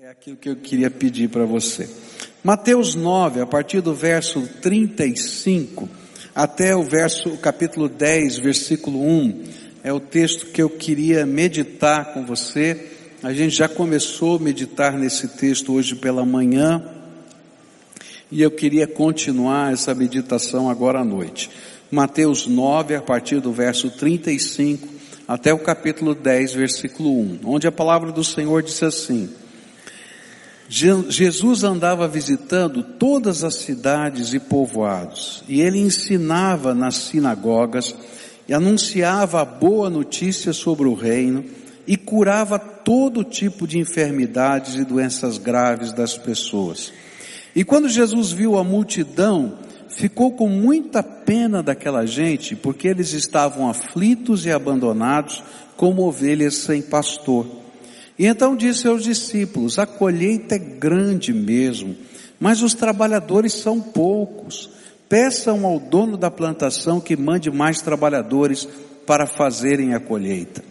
É aquilo que eu queria pedir para você. Mateus 9, a partir do verso 35 até o verso, capítulo 10, versículo 1, é o texto que eu queria meditar com você. A gente já começou a meditar nesse texto hoje pela manhã, e eu queria continuar essa meditação agora à noite. Mateus 9, a partir do verso 35 até o capítulo 10, versículo 1, onde a palavra do Senhor disse assim: Jesus andava visitando todas as cidades e povoados, e ele ensinava nas sinagogas, e anunciava a boa notícia sobre o reino, e curava todo tipo de enfermidades e doenças graves das pessoas. E quando Jesus viu a multidão, ficou com muita pena daquela gente, porque eles estavam aflitos e abandonados, como ovelhas sem pastor. E então disse aos discípulos: A colheita é grande mesmo, mas os trabalhadores são poucos. Peçam ao dono da plantação que mande mais trabalhadores para fazerem a colheita.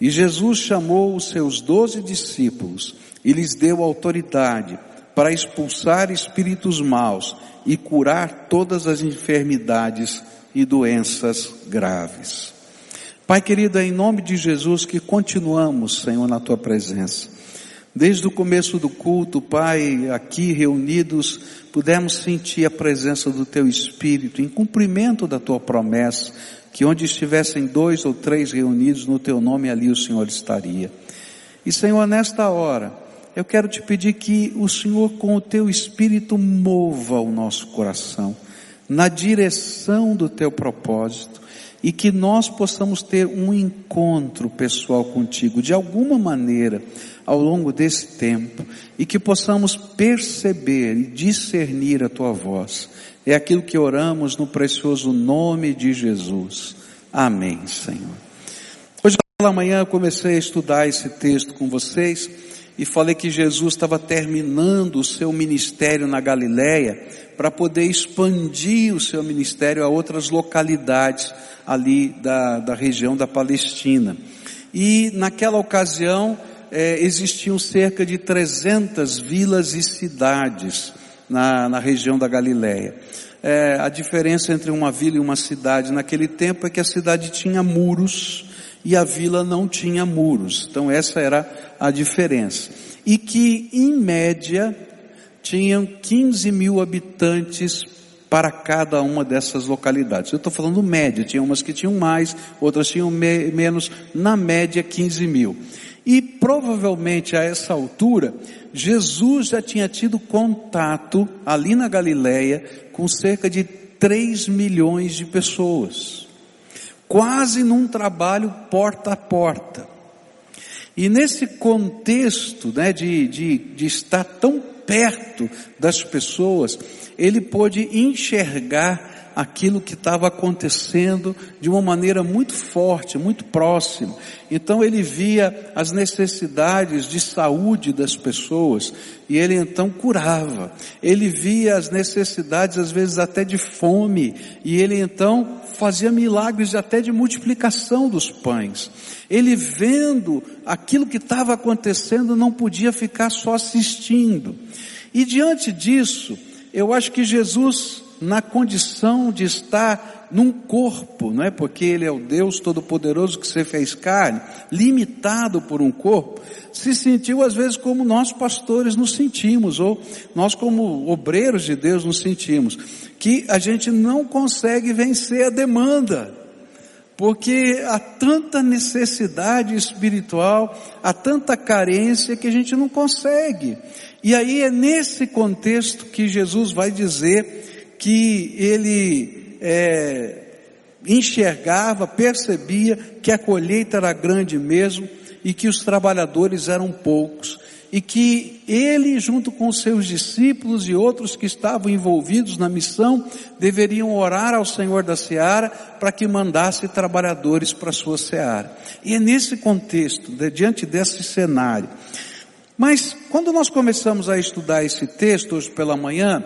E Jesus chamou os seus doze discípulos e lhes deu autoridade para expulsar espíritos maus e curar todas as enfermidades e doenças graves. Pai querido, é em nome de Jesus que continuamos, Senhor, na tua presença. Desde o começo do culto, Pai, aqui reunidos, pudemos sentir a presença do teu Espírito em cumprimento da tua promessa, que onde estivessem dois ou três reunidos no teu nome, ali o Senhor estaria. E Senhor, nesta hora, eu quero te pedir que o Senhor, com o teu Espírito, mova o nosso coração na direção do teu propósito e que nós possamos ter um encontro pessoal contigo de alguma maneira ao longo desse tempo e que possamos perceber e discernir a tua voz. É aquilo que oramos no precioso nome de Jesus. Amém, Senhor. Hoje pela manhã eu comecei a estudar esse texto com vocês e falei que Jesus estava terminando o seu ministério na Galileia para poder expandir o seu ministério a outras localidades ali da, da região da Palestina. E naquela ocasião é, existiam cerca de 300 vilas e cidades na, na região da Galileia. É, a diferença entre uma vila e uma cidade naquele tempo é que a cidade tinha muros e a vila não tinha muros. Então essa era a diferença. E que, em média, tinham 15 mil habitantes para cada uma dessas localidades. Eu estou falando média, tinha umas que tinham mais, outras tinham me menos, na média 15 mil. E provavelmente a essa altura, Jesus já tinha tido contato ali na Galileia com cerca de 3 milhões de pessoas quase num trabalho porta a porta. E nesse contexto né, de, de, de estar tão perto das pessoas, ele pôde enxergar aquilo que estava acontecendo de uma maneira muito forte, muito próxima. Então ele via as necessidades de saúde das pessoas e ele então curava. Ele via as necessidades às vezes até de fome e ele então fazia milagres até de multiplicação dos pães. Ele vendo aquilo que estava acontecendo não podia ficar só assistindo. E diante disso, eu acho que Jesus na condição de estar num corpo, não é? Porque ele é o Deus todo-poderoso que você fez carne, limitado por um corpo, se sentiu às vezes como nós pastores nos sentimos, ou nós como obreiros de Deus nos sentimos, que a gente não consegue vencer a demanda, porque há tanta necessidade espiritual, há tanta carência que a gente não consegue. E aí é nesse contexto que Jesus vai dizer que ele é, enxergava, percebia que a colheita era grande mesmo e que os trabalhadores eram poucos e que ele, junto com seus discípulos e outros que estavam envolvidos na missão, deveriam orar ao Senhor da Seara para que mandasse trabalhadores para a sua Seara. E é nesse contexto, diante desse cenário. Mas quando nós começamos a estudar esse texto hoje pela manhã,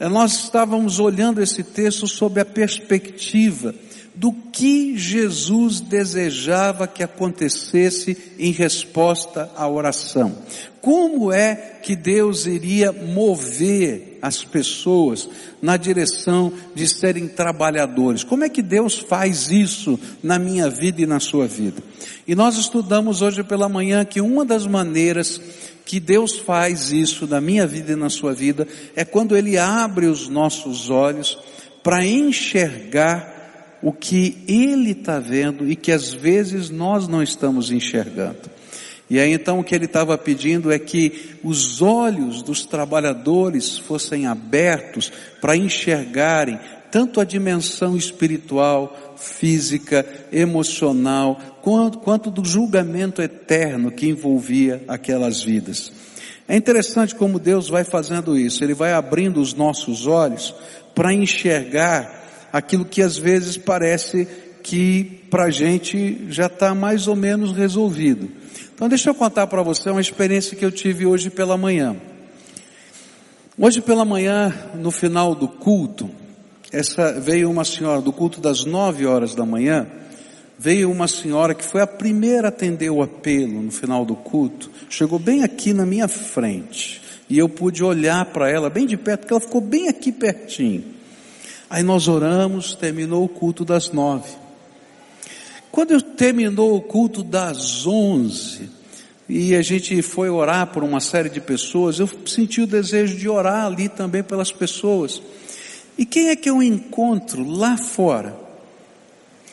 nós estávamos olhando esse texto sob a perspectiva do que Jesus desejava que acontecesse em resposta à oração. Como é que Deus iria mover as pessoas na direção de serem trabalhadores? Como é que Deus faz isso na minha vida e na sua vida? E nós estudamos hoje pela manhã que uma das maneiras que Deus faz isso na minha vida e na sua vida é quando Ele abre os nossos olhos para enxergar o que ele está vendo e que às vezes nós não estamos enxergando. E aí então o que ele estava pedindo é que os olhos dos trabalhadores fossem abertos para enxergarem tanto a dimensão espiritual, física, emocional, quanto, quanto do julgamento eterno que envolvia aquelas vidas. É interessante como Deus vai fazendo isso, Ele vai abrindo os nossos olhos para enxergar aquilo que às vezes parece que para a gente já está mais ou menos resolvido. Então deixa eu contar para você uma experiência que eu tive hoje pela manhã. Hoje pela manhã, no final do culto, essa veio uma senhora do culto das nove horas da manhã, veio uma senhora que foi a primeira a atender o apelo no final do culto, chegou bem aqui na minha frente, e eu pude olhar para ela bem de perto, porque ela ficou bem aqui pertinho. Aí nós oramos, terminou o culto das nove. Quando terminou o culto das onze, e a gente foi orar por uma série de pessoas, eu senti o desejo de orar ali também pelas pessoas. E quem é que eu encontro lá fora?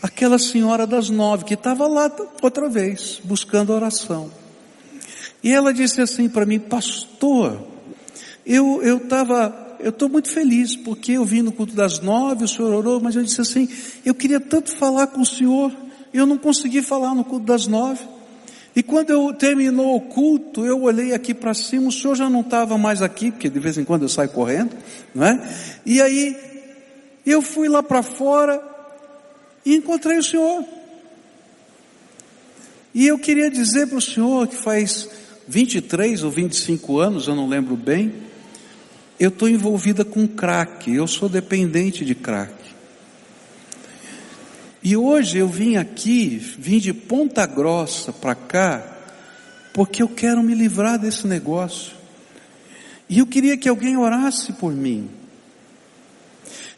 Aquela senhora das nove, que estava lá outra vez, buscando oração. E ela disse assim para mim, pastor, eu estava eu estou muito feliz, porque eu vim no culto das nove, o senhor orou, mas eu disse assim, eu queria tanto falar com o senhor, eu não consegui falar no culto das nove. E quando eu terminou o culto, eu olhei aqui para cima, o senhor já não estava mais aqui, porque de vez em quando eu saio correndo, não é? E aí, eu fui lá para fora e encontrei o senhor. E eu queria dizer para o senhor que faz 23 ou 25 anos, eu não lembro bem, eu estou envolvida com crack, eu sou dependente de crack. E hoje eu vim aqui, vim de Ponta Grossa para cá, porque eu quero me livrar desse negócio. E eu queria que alguém orasse por mim.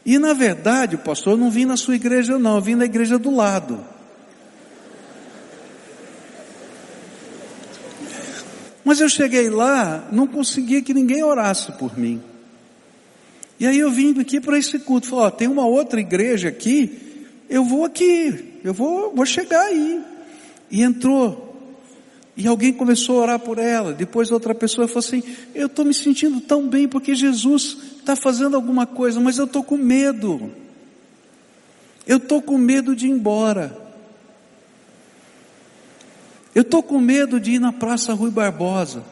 E na verdade, pastor, eu não vim na sua igreja não, eu vim na igreja do lado. Mas eu cheguei lá, não conseguia que ninguém orasse por mim. E aí eu vim aqui para esse culto, falou, ó, tem uma outra igreja aqui, eu vou aqui, eu vou, vou chegar aí. E entrou. E alguém começou a orar por ela. Depois outra pessoa falou assim: Eu estou me sentindo tão bem porque Jesus está fazendo alguma coisa, mas eu estou com medo. Eu estou com medo de ir embora. Eu estou com medo de ir na Praça Rui Barbosa.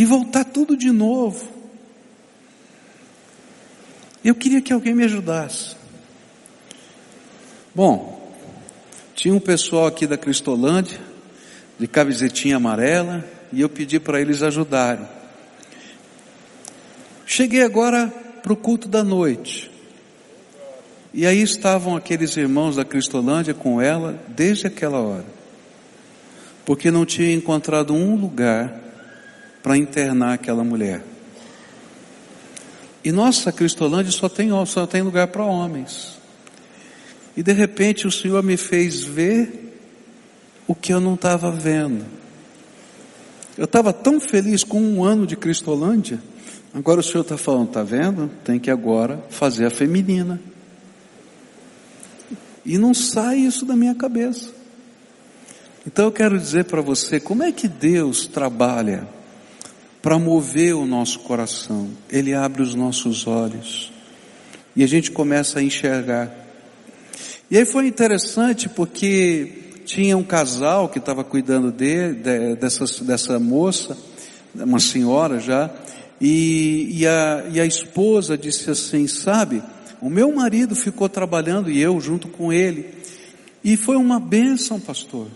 e voltar tudo de novo. Eu queria que alguém me ajudasse. Bom, tinha um pessoal aqui da Cristolândia, de camisetinha amarela, e eu pedi para eles ajudarem. Cheguei agora para o culto da noite. E aí estavam aqueles irmãos da Cristolândia com ela desde aquela hora. Porque não tinha encontrado um lugar para internar aquela mulher. E nossa Cristolândia só tem, só tem lugar para homens. E de repente o Senhor me fez ver o que eu não estava vendo. Eu estava tão feliz com um ano de Cristolândia, agora o Senhor está falando, está vendo? Tem que agora fazer a feminina. E não sai isso da minha cabeça. Então eu quero dizer para você, como é que Deus trabalha para mover o nosso coração. Ele abre os nossos olhos e a gente começa a enxergar. E aí foi interessante porque tinha um casal que estava cuidando de, de, dessa, dessa moça, uma senhora já, e, e, a, e a esposa disse assim: Sabe, o meu marido ficou trabalhando e eu junto com ele, e foi uma bênção, pastor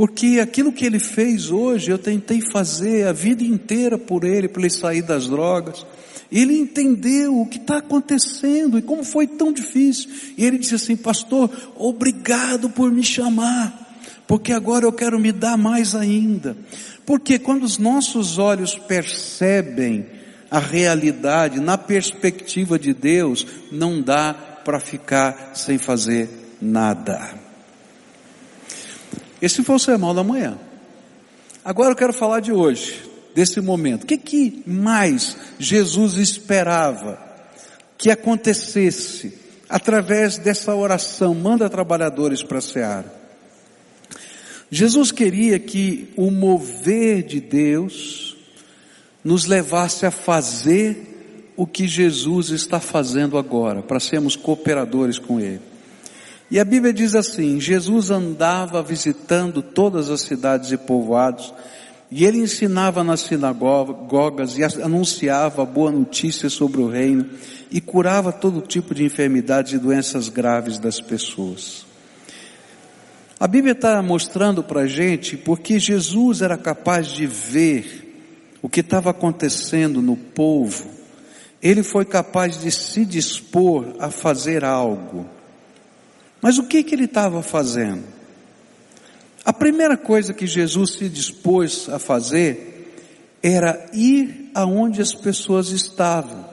Porque aquilo que ele fez hoje, eu tentei fazer a vida inteira por ele, para ele sair das drogas. Ele entendeu o que está acontecendo e como foi tão difícil. E ele disse assim, pastor, obrigado por me chamar, porque agora eu quero me dar mais ainda. Porque quando os nossos olhos percebem a realidade na perspectiva de Deus, não dá para ficar sem fazer nada. Esse foi o sermão da manhã. Agora eu quero falar de hoje, desse momento. O que, que mais Jesus esperava que acontecesse através dessa oração? Manda trabalhadores para a seara. Jesus queria que o mover de Deus nos levasse a fazer o que Jesus está fazendo agora, para sermos cooperadores com Ele. E a Bíblia diz assim: Jesus andava visitando todas as cidades e povoados, e ele ensinava nas sinagogas e anunciava boa notícia sobre o reino e curava todo tipo de enfermidades e doenças graves das pessoas. A Bíblia está mostrando para a gente porque Jesus era capaz de ver o que estava acontecendo no povo, ele foi capaz de se dispor a fazer algo. Mas o que, que ele estava fazendo? A primeira coisa que Jesus se dispôs a fazer era ir aonde as pessoas estavam.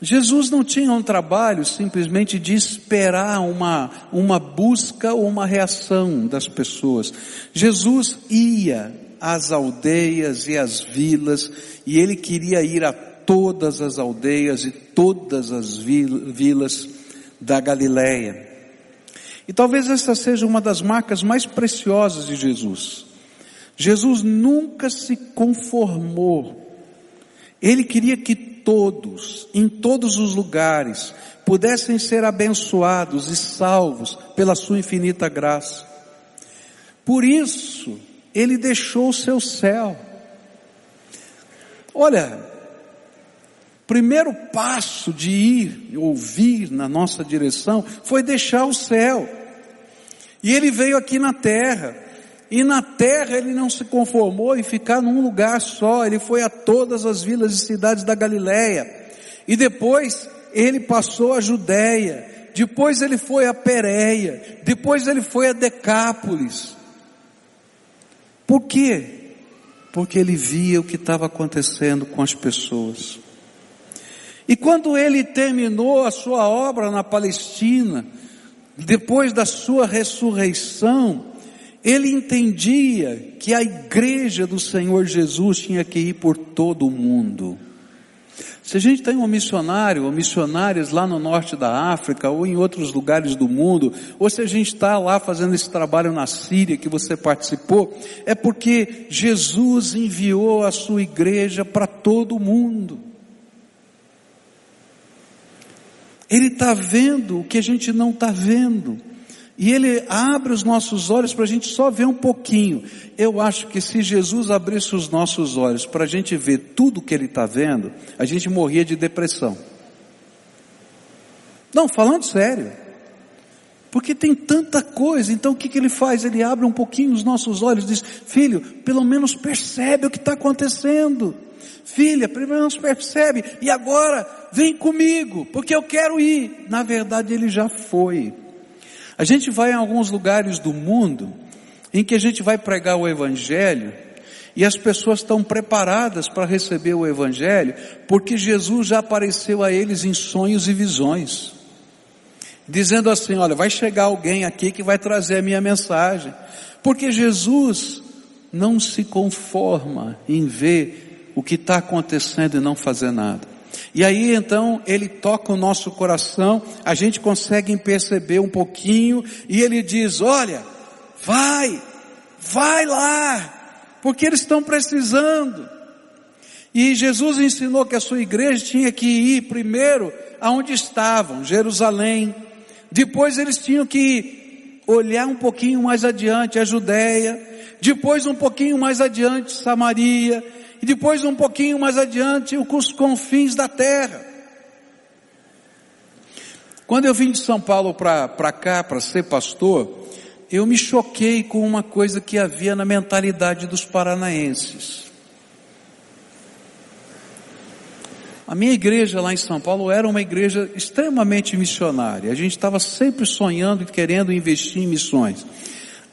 Jesus não tinha um trabalho simplesmente de esperar uma, uma busca ou uma reação das pessoas. Jesus ia às aldeias e às vilas e ele queria ir a todas as aldeias e todas as vilas da Galileia. E talvez essa seja uma das marcas mais preciosas de Jesus. Jesus nunca se conformou. Ele queria que todos, em todos os lugares, pudessem ser abençoados e salvos pela sua infinita graça. Por isso, ele deixou o seu céu. Olha, primeiro passo de ir ouvir na nossa direção foi deixar o céu. E ele veio aqui na terra. E na terra ele não se conformou em ficar num lugar só, ele foi a todas as vilas e cidades da Galiléia. E depois ele passou a Judéia, depois ele foi a Pérea, depois ele foi a Decápolis. Por quê? Porque ele via o que estava acontecendo com as pessoas. E quando ele terminou a sua obra na Palestina, depois da sua ressurreição, ele entendia que a igreja do Senhor Jesus tinha que ir por todo o mundo. Se a gente tem um missionário ou missionárias lá no norte da África ou em outros lugares do mundo, ou se a gente está lá fazendo esse trabalho na Síria que você participou, é porque Jesus enviou a sua igreja para todo o mundo. Ele está vendo o que a gente não está vendo. E ele abre os nossos olhos para a gente só ver um pouquinho. Eu acho que se Jesus abrisse os nossos olhos para a gente ver tudo o que ele está vendo, a gente morria de depressão. Não, falando sério. Porque tem tanta coisa, então o que, que ele faz? Ele abre um pouquinho os nossos olhos diz: Filho, pelo menos percebe o que está acontecendo. Filha, pelo menos percebe, e agora vem comigo, porque eu quero ir. Na verdade, ele já foi. A gente vai em alguns lugares do mundo em que a gente vai pregar o Evangelho e as pessoas estão preparadas para receber o Evangelho porque Jesus já apareceu a eles em sonhos e visões. Dizendo assim: olha, vai chegar alguém aqui que vai trazer a minha mensagem. Porque Jesus não se conforma em ver o que está acontecendo e não fazer nada. E aí então ele toca o nosso coração, a gente consegue perceber um pouquinho, e ele diz: Olha, vai, vai lá, porque eles estão precisando. E Jesus ensinou que a sua igreja tinha que ir primeiro aonde estavam, Jerusalém. Depois eles tinham que olhar um pouquinho mais adiante a Judéia, depois um pouquinho mais adiante Samaria, e depois um pouquinho mais adiante os confins da terra. Quando eu vim de São Paulo para cá, para ser pastor, eu me choquei com uma coisa que havia na mentalidade dos paranaenses. A minha igreja lá em São Paulo era uma igreja extremamente missionária. A gente estava sempre sonhando e querendo investir em missões.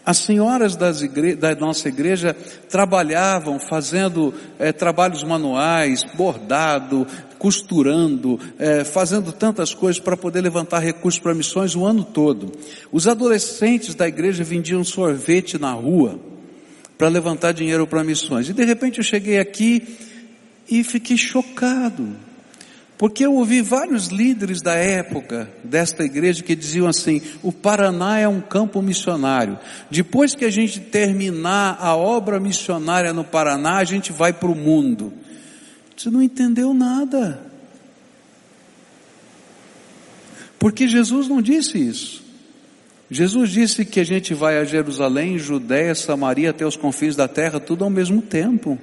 As senhoras igre... da nossa igreja trabalhavam fazendo é, trabalhos manuais, bordado, costurando, é, fazendo tantas coisas para poder levantar recursos para missões o ano todo. Os adolescentes da igreja vendiam sorvete na rua para levantar dinheiro para missões. E de repente eu cheguei aqui e fiquei chocado. Porque eu ouvi vários líderes da época desta igreja que diziam assim: o Paraná é um campo missionário. Depois que a gente terminar a obra missionária no Paraná, a gente vai para o mundo. Você não entendeu nada. Porque Jesus não disse isso. Jesus disse que a gente vai a Jerusalém, Judéia, Samaria, até os confins da terra, tudo ao mesmo tempo.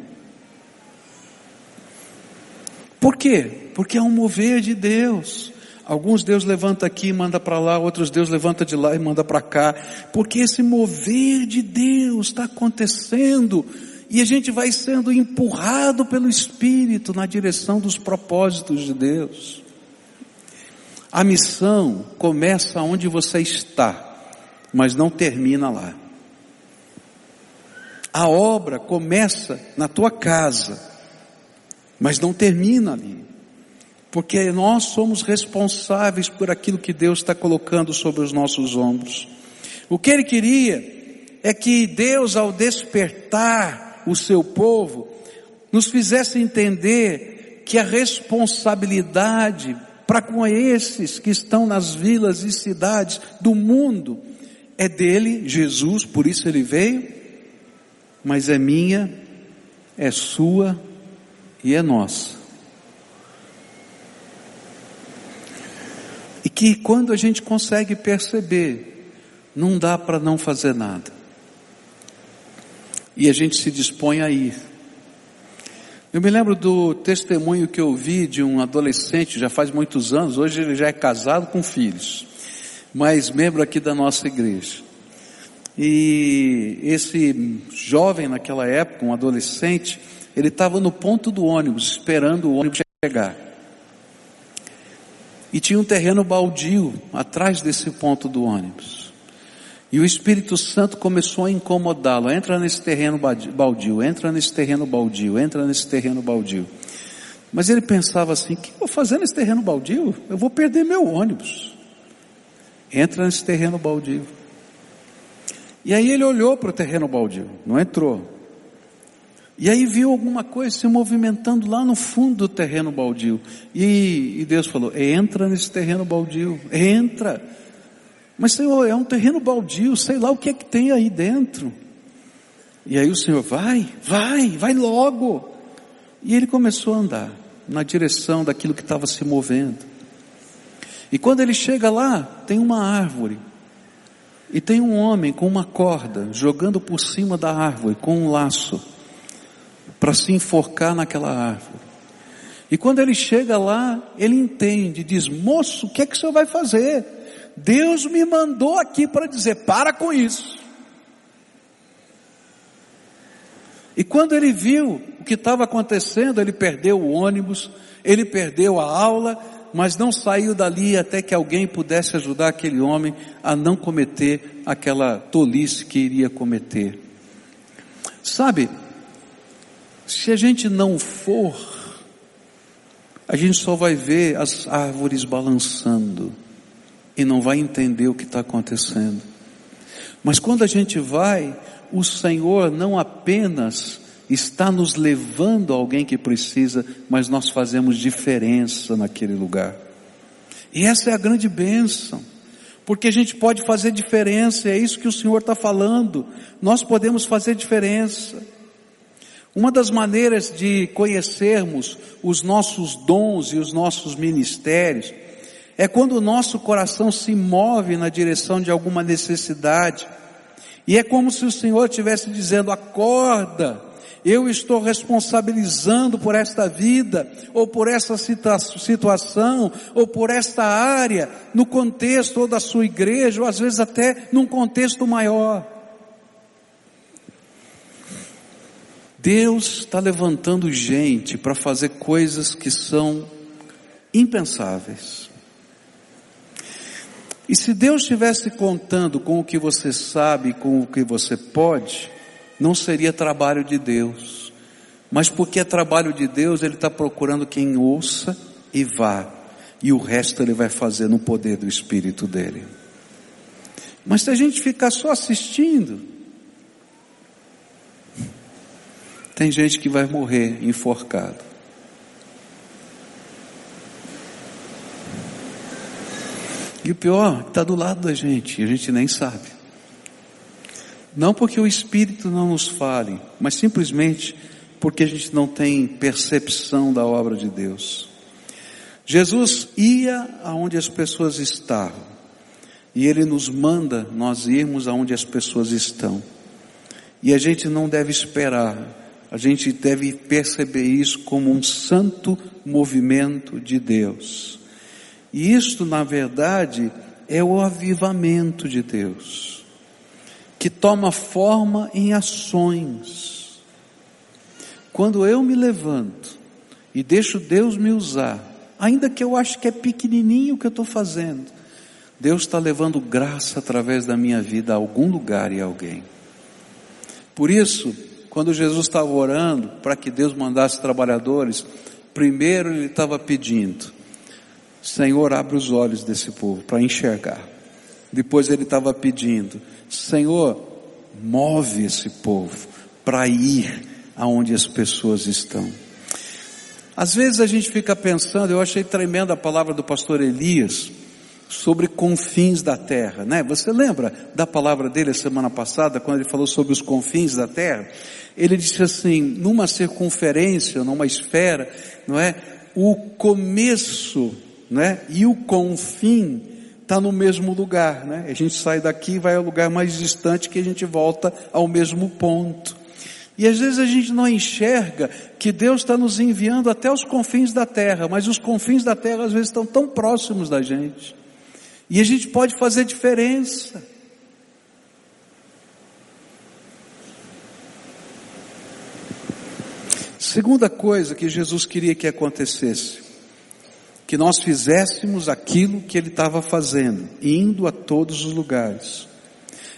Por quê? Porque é um mover de Deus. Alguns Deus levanta aqui e manda para lá, outros Deus levanta de lá e manda para cá. Porque esse mover de Deus está acontecendo e a gente vai sendo empurrado pelo Espírito na direção dos propósitos de Deus. A missão começa onde você está, mas não termina lá. A obra começa na tua casa, mas não termina ali. Porque nós somos responsáveis por aquilo que Deus está colocando sobre os nossos ombros. O que ele queria é que Deus, ao despertar o seu povo, nos fizesse entender que a responsabilidade para com esses que estão nas vilas e cidades do mundo é dele, Jesus, por isso ele veio, mas é minha, é sua e é nossa. E que quando a gente consegue perceber, não dá para não fazer nada e a gente se dispõe a ir. Eu me lembro do testemunho que eu vi de um adolescente, já faz muitos anos, hoje ele já é casado com filhos, mas membro aqui da nossa igreja. E esse jovem naquela época, um adolescente, ele estava no ponto do ônibus, esperando o ônibus chegar. E tinha um terreno baldio atrás desse ponto do ônibus. E o Espírito Santo começou a incomodá-lo. Entra nesse terreno baldio, entra nesse terreno baldio, entra nesse terreno baldio. Mas ele pensava assim: o que eu vou fazer nesse terreno baldio? Eu vou perder meu ônibus. Entra nesse terreno baldio. E aí ele olhou para o terreno baldio, não entrou. E aí viu alguma coisa se movimentando lá no fundo do terreno baldio. E, e Deus falou: entra nesse terreno baldio, entra. Mas Senhor, é um terreno baldio, sei lá o que é que tem aí dentro. E aí o Senhor, vai, vai, vai logo. E ele começou a andar na direção daquilo que estava se movendo. E quando ele chega lá, tem uma árvore. E tem um homem com uma corda jogando por cima da árvore com um laço para se enforcar naquela árvore. E quando ele chega lá, ele entende, diz: Moço, o que é que o senhor vai fazer? Deus me mandou aqui para dizer: para com isso. E quando ele viu o que estava acontecendo, ele perdeu o ônibus, ele perdeu a aula, mas não saiu dali até que alguém pudesse ajudar aquele homem a não cometer aquela tolice que iria cometer. Sabe, se a gente não for, a gente só vai ver as árvores balançando e não vai entender o que está acontecendo. Mas quando a gente vai, o Senhor não apenas está nos levando a alguém que precisa, mas nós fazemos diferença naquele lugar. E essa é a grande bênção, porque a gente pode fazer diferença, é isso que o Senhor está falando, nós podemos fazer diferença. Uma das maneiras de conhecermos os nossos dons e os nossos ministérios é quando o nosso coração se move na direção de alguma necessidade. E é como se o Senhor estivesse dizendo: acorda, Eu estou responsabilizando por esta vida, ou por essa situação, ou por esta área, no contexto ou da sua igreja, ou às vezes até num contexto maior. Deus está levantando gente para fazer coisas que são impensáveis. E se Deus estivesse contando com o que você sabe, com o que você pode, não seria trabalho de Deus. Mas porque é trabalho de Deus, Ele está procurando quem ouça e vá. E o resto Ele vai fazer no poder do Espírito dele. Mas se a gente ficar só assistindo, tem gente que vai morrer enforcado. E o pior, está do lado da gente, e a gente nem sabe. Não porque o Espírito não nos fale, mas simplesmente porque a gente não tem percepção da obra de Deus. Jesus ia aonde as pessoas estavam, e Ele nos manda nós irmos aonde as pessoas estão. E a gente não deve esperar, a gente deve perceber isso como um santo movimento de Deus. E isto, na verdade, é o avivamento de Deus, que toma forma em ações. Quando eu me levanto e deixo Deus me usar, ainda que eu acho que é pequenininho o que eu estou fazendo, Deus está levando graça através da minha vida a algum lugar e a alguém. Por isso, quando Jesus estava orando para que Deus mandasse trabalhadores, primeiro ele estava pedindo, Senhor, abre os olhos desse povo para enxergar. Depois ele estava pedindo, Senhor, move esse povo para ir aonde as pessoas estão. Às vezes a gente fica pensando, eu achei tremenda a palavra do pastor Elias sobre confins da terra, né? Você lembra da palavra dele a semana passada, quando ele falou sobre os confins da terra? Ele disse assim, numa circunferência, numa esfera, não é? O começo né? E o confim está no mesmo lugar, né? A gente sai daqui e vai ao lugar mais distante que a gente volta ao mesmo ponto. E às vezes a gente não enxerga que Deus está nos enviando até os confins da terra, mas os confins da terra às vezes estão tão próximos da gente. E a gente pode fazer diferença. Segunda coisa que Jesus queria que acontecesse que nós fizéssemos aquilo que ele estava fazendo, indo a todos os lugares.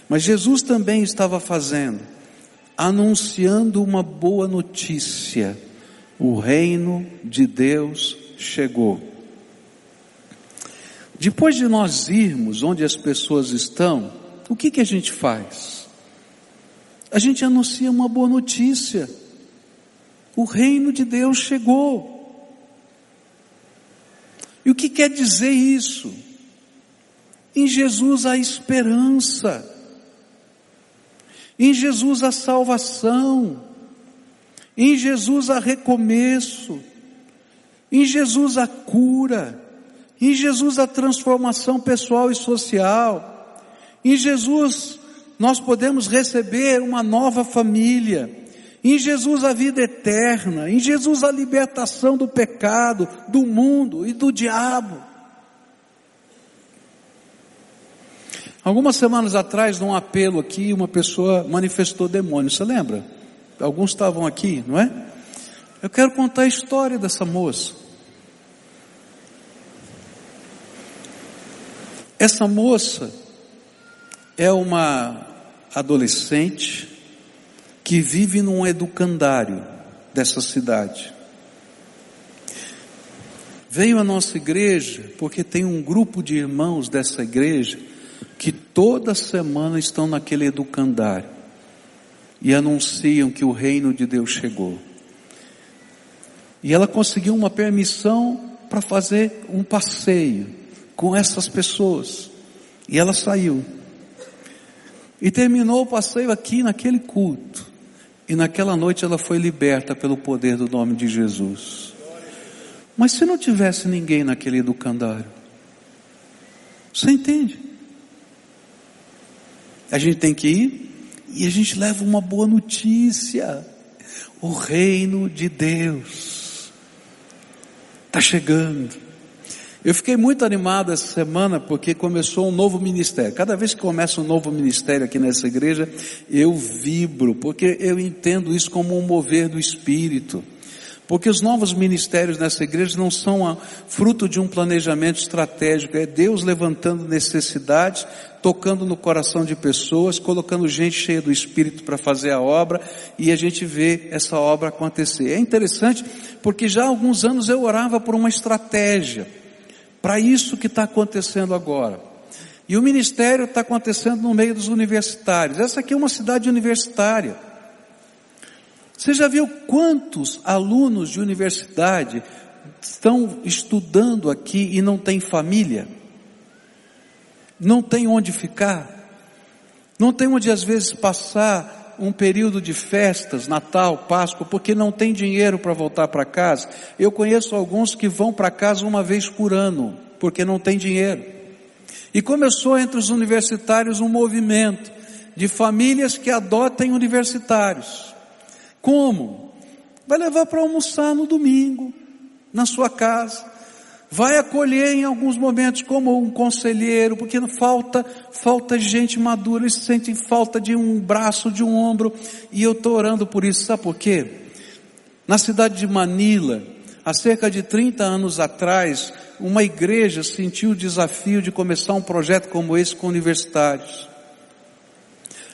Mas Jesus também estava fazendo, anunciando uma boa notícia: o reino de Deus chegou. Depois de nós irmos onde as pessoas estão, o que que a gente faz? A gente anuncia uma boa notícia. O reino de Deus chegou. E o que quer dizer isso? Em Jesus há esperança, em Jesus há salvação, em Jesus há recomeço, em Jesus há cura, em Jesus há transformação pessoal e social, em Jesus nós podemos receber uma nova família, em Jesus a vida eterna, em Jesus a libertação do pecado, do mundo e do diabo. Algumas semanas atrás, num apelo aqui, uma pessoa manifestou demônio. Você lembra? Alguns estavam aqui, não é? Eu quero contar a história dessa moça. Essa moça é uma adolescente que vive num educandário dessa cidade. Veio à nossa igreja porque tem um grupo de irmãos dessa igreja que toda semana estão naquele educandário e anunciam que o reino de Deus chegou. E ela conseguiu uma permissão para fazer um passeio com essas pessoas. E ela saiu. E terminou o passeio aqui naquele culto. E naquela noite ela foi liberta pelo poder do nome de Jesus. Mas se não tivesse ninguém naquele educandário, você entende? A gente tem que ir e a gente leva uma boa notícia. O reino de Deus está chegando. Eu fiquei muito animado essa semana porque começou um novo ministério. Cada vez que começa um novo ministério aqui nessa igreja, eu vibro, porque eu entendo isso como um mover do Espírito. Porque os novos ministérios nessa igreja não são fruto de um planejamento estratégico, é Deus levantando necessidades, tocando no coração de pessoas, colocando gente cheia do Espírito para fazer a obra e a gente vê essa obra acontecer. É interessante porque já há alguns anos eu orava por uma estratégia para isso que está acontecendo agora. E o ministério está acontecendo no meio dos universitários. Essa aqui é uma cidade universitária. Você já viu quantos alunos de universidade estão estudando aqui e não têm família? Não tem onde ficar? Não tem onde às vezes passar um período de festas, Natal, Páscoa, porque não tem dinheiro para voltar para casa. Eu conheço alguns que vão para casa uma vez por ano, porque não tem dinheiro. E começou entre os universitários um movimento de famílias que adotem universitários. Como? Vai levar para almoçar no domingo, na sua casa. Vai acolher em alguns momentos como um conselheiro, porque falta, falta gente madura, eles sentem falta de um braço, de um ombro, e eu estou orando por isso, sabe por quê? Na cidade de Manila, há cerca de 30 anos atrás, uma igreja sentiu o desafio de começar um projeto como esse com universitários.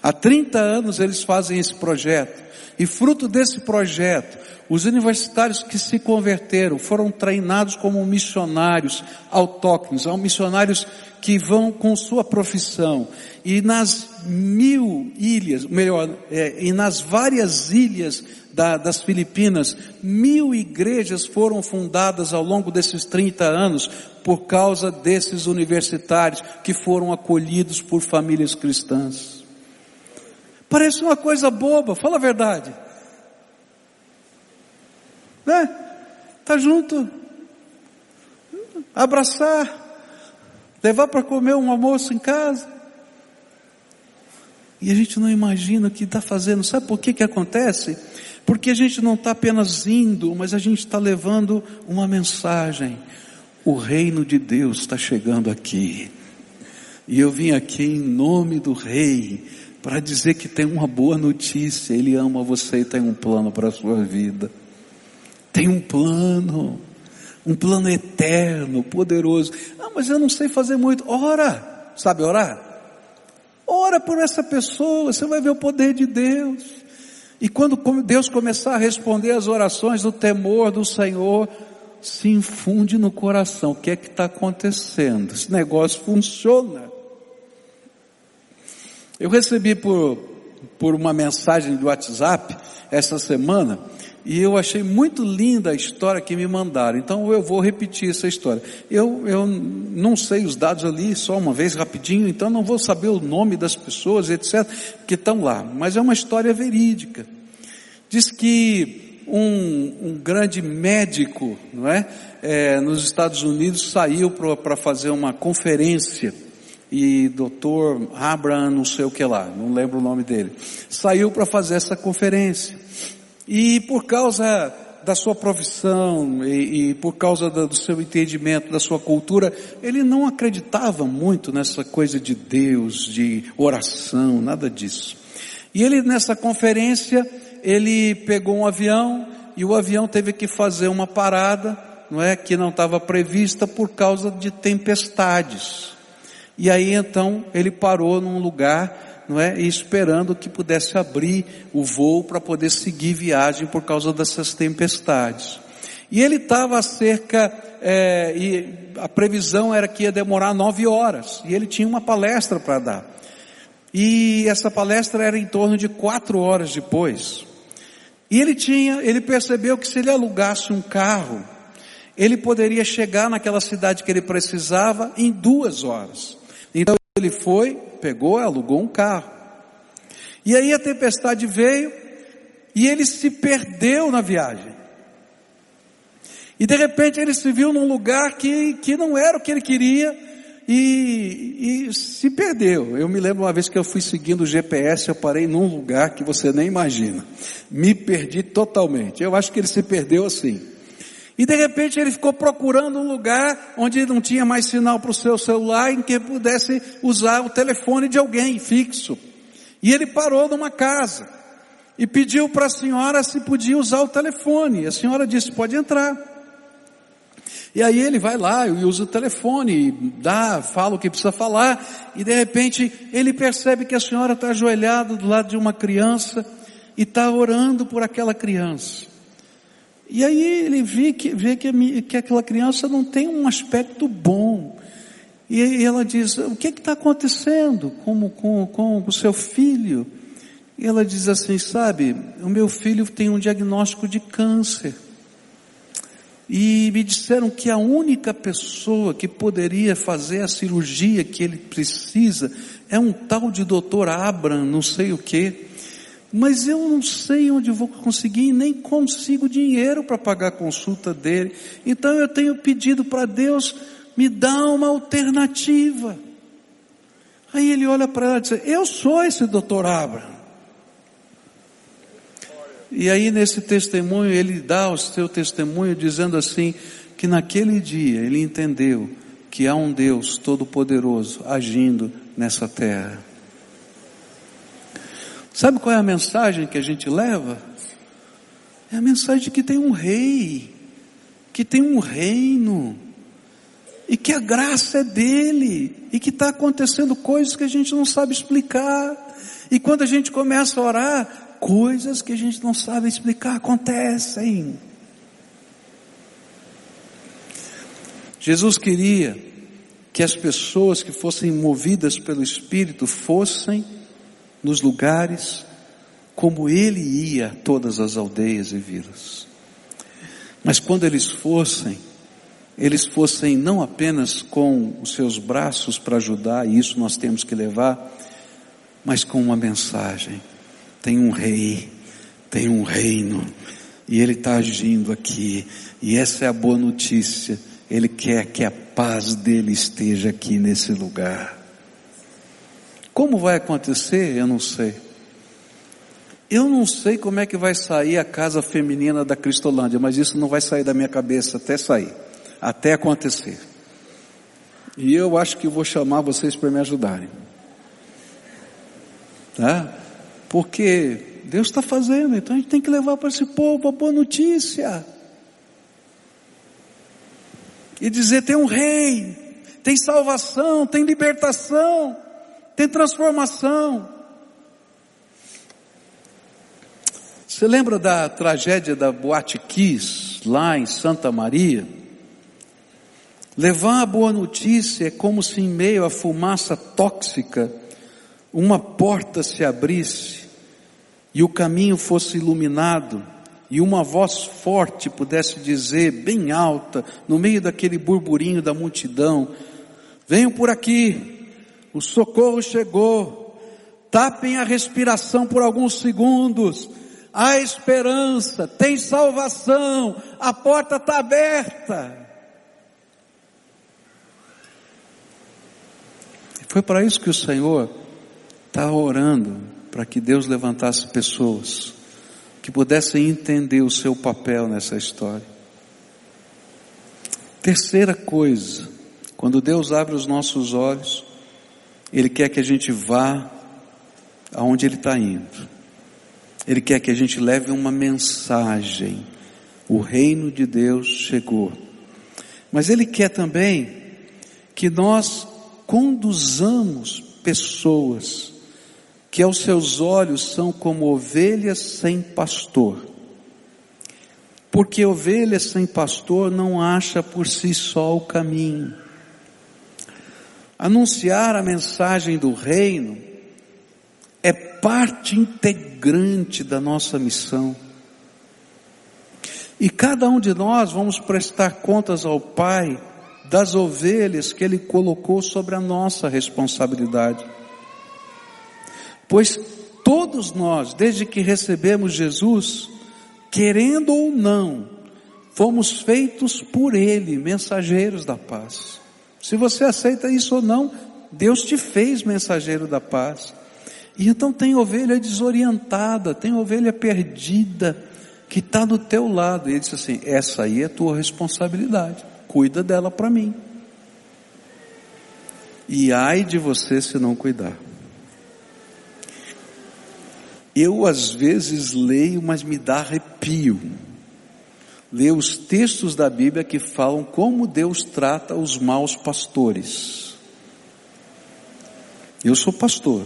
Há 30 anos eles fazem esse projeto. E fruto desse projeto, os universitários que se converteram foram treinados como missionários autóctones, missionários que vão com sua profissão. E nas mil ilhas, melhor, é, e nas várias ilhas da, das Filipinas, mil igrejas foram fundadas ao longo desses 30 anos por causa desses universitários que foram acolhidos por famílias cristãs. Parece uma coisa boba, fala a verdade. Né? Tá junto. Abraçar, levar para comer um almoço em casa. E a gente não imagina o que está fazendo. Sabe por que que acontece? Porque a gente não está apenas indo, mas a gente está levando uma mensagem. O reino de Deus está chegando aqui. E eu vim aqui em nome do Rei para dizer que tem uma boa notícia, Ele ama você e tem um plano para a sua vida. Tem um plano, um plano eterno, poderoso. Ah, mas eu não sei fazer muito. Ora, sabe orar? Ora por essa pessoa, você vai ver o poder de Deus. E quando Deus começar a responder as orações do temor do Senhor, se infunde no coração. O que é que está acontecendo? Esse negócio funciona. Eu recebi por, por uma mensagem do WhatsApp essa semana e eu achei muito linda a história que me mandaram. Então eu vou repetir essa história. Eu, eu não sei os dados ali só uma vez rapidinho, então não vou saber o nome das pessoas, etc., que estão lá. Mas é uma história verídica. Diz que um, um grande médico, não é, é nos Estados Unidos saiu para fazer uma conferência e doutor Abraham, não sei o que lá, não lembro o nome dele, saiu para fazer essa conferência. E por causa da sua profissão e, e por causa do, do seu entendimento, da sua cultura, ele não acreditava muito nessa coisa de Deus, de oração, nada disso. E ele nessa conferência, ele pegou um avião e o avião teve que fazer uma parada, não é, que não estava prevista por causa de tempestades. E aí então ele parou num lugar, não é, esperando que pudesse abrir o voo para poder seguir viagem por causa dessas tempestades. E ele estava cerca, é, e a previsão era que ia demorar nove horas, e ele tinha uma palestra para dar. E essa palestra era em torno de quatro horas depois. E ele tinha, ele percebeu que se ele alugasse um carro, ele poderia chegar naquela cidade que ele precisava em duas horas. Então ele foi, pegou, alugou um carro. E aí a tempestade veio e ele se perdeu na viagem. E de repente ele se viu num lugar que, que não era o que ele queria, e, e, se perdeu. Eu me lembro uma vez que eu fui seguindo o GPS, eu parei num lugar que você nem imagina. Me perdi totalmente. Eu acho que ele se perdeu assim. E de repente ele ficou procurando um lugar onde não tinha mais sinal para o seu celular em que pudesse usar o telefone de alguém fixo. E ele parou numa casa e pediu para a senhora se podia usar o telefone. A senhora disse: pode entrar. E aí ele vai lá e usa o telefone, dá, fala o que precisa falar, e de repente ele percebe que a senhora está ajoelhada do lado de uma criança e está orando por aquela criança. E aí ele vê que, vê que, que aquela criança não tem um aspecto bom. E ela diz, o que está acontecendo com, com, com o seu filho? E ela diz assim, sabe, o meu filho tem um diagnóstico de câncer. E me disseram que a única pessoa que poderia fazer a cirurgia que ele precisa é um tal de doutor Abraham, não sei o que. Mas eu não sei onde vou conseguir, nem consigo dinheiro para pagar a consulta dele. Então eu tenho pedido para Deus me dar uma alternativa. Aí ele olha para ela e diz: Eu sou esse doutor Abraham. E aí nesse testemunho ele dá o seu testemunho dizendo assim que naquele dia ele entendeu que há um Deus todo-poderoso agindo nessa terra. Sabe qual é a mensagem que a gente leva? É a mensagem de que tem um rei, que tem um reino, e que a graça é dele, e que está acontecendo coisas que a gente não sabe explicar. E quando a gente começa a orar, coisas que a gente não sabe explicar acontecem. Jesus queria que as pessoas que fossem movidas pelo Espírito fossem nos lugares como ele ia a todas as aldeias e vilas. Mas quando eles fossem, eles fossem não apenas com os seus braços para ajudar, e isso nós temos que levar, mas com uma mensagem tem um rei, tem um reino, e ele está agindo aqui, e essa é a boa notícia. Ele quer que a paz dele esteja aqui nesse lugar. Como vai acontecer? Eu não sei. Eu não sei como é que vai sair a casa feminina da Cristolândia, mas isso não vai sair da minha cabeça até sair, até acontecer. E eu acho que vou chamar vocês para me ajudarem. Tá? Porque Deus está fazendo, então a gente tem que levar para esse povo a boa notícia. E dizer: tem um rei, tem salvação, tem libertação, tem transformação. Você lembra da tragédia da Boate Kiss, lá em Santa Maria? Levar a boa notícia é como se em meio à fumaça tóxica, uma porta se abrisse e o caminho fosse iluminado, e uma voz forte pudesse dizer, bem alta, no meio daquele burburinho da multidão: Venham por aqui, o socorro chegou, tapem a respiração por alguns segundos, há esperança, tem salvação, a porta está aberta. Foi para isso que o Senhor está orando para que Deus levantasse pessoas que pudessem entender o seu papel nessa história. Terceira coisa, quando Deus abre os nossos olhos, Ele quer que a gente vá aonde Ele está indo. Ele quer que a gente leve uma mensagem. O reino de Deus chegou. Mas Ele quer também que nós conduzamos pessoas que aos seus olhos são como ovelhas sem pastor. Porque ovelha sem pastor não acha por si só o caminho. Anunciar a mensagem do reino é parte integrante da nossa missão. E cada um de nós vamos prestar contas ao Pai das ovelhas que Ele colocou sobre a nossa responsabilidade. Pois todos nós, desde que recebemos Jesus, querendo ou não, fomos feitos por Ele, mensageiros da paz. Se você aceita isso ou não, Deus te fez mensageiro da paz. E então tem ovelha desorientada, tem ovelha perdida, que está do teu lado. E ele disse assim: essa aí é tua responsabilidade, cuida dela para mim. E ai de você se não cuidar. Eu às vezes leio, mas me dá arrepio. Leio os textos da Bíblia que falam como Deus trata os maus pastores. Eu sou pastor.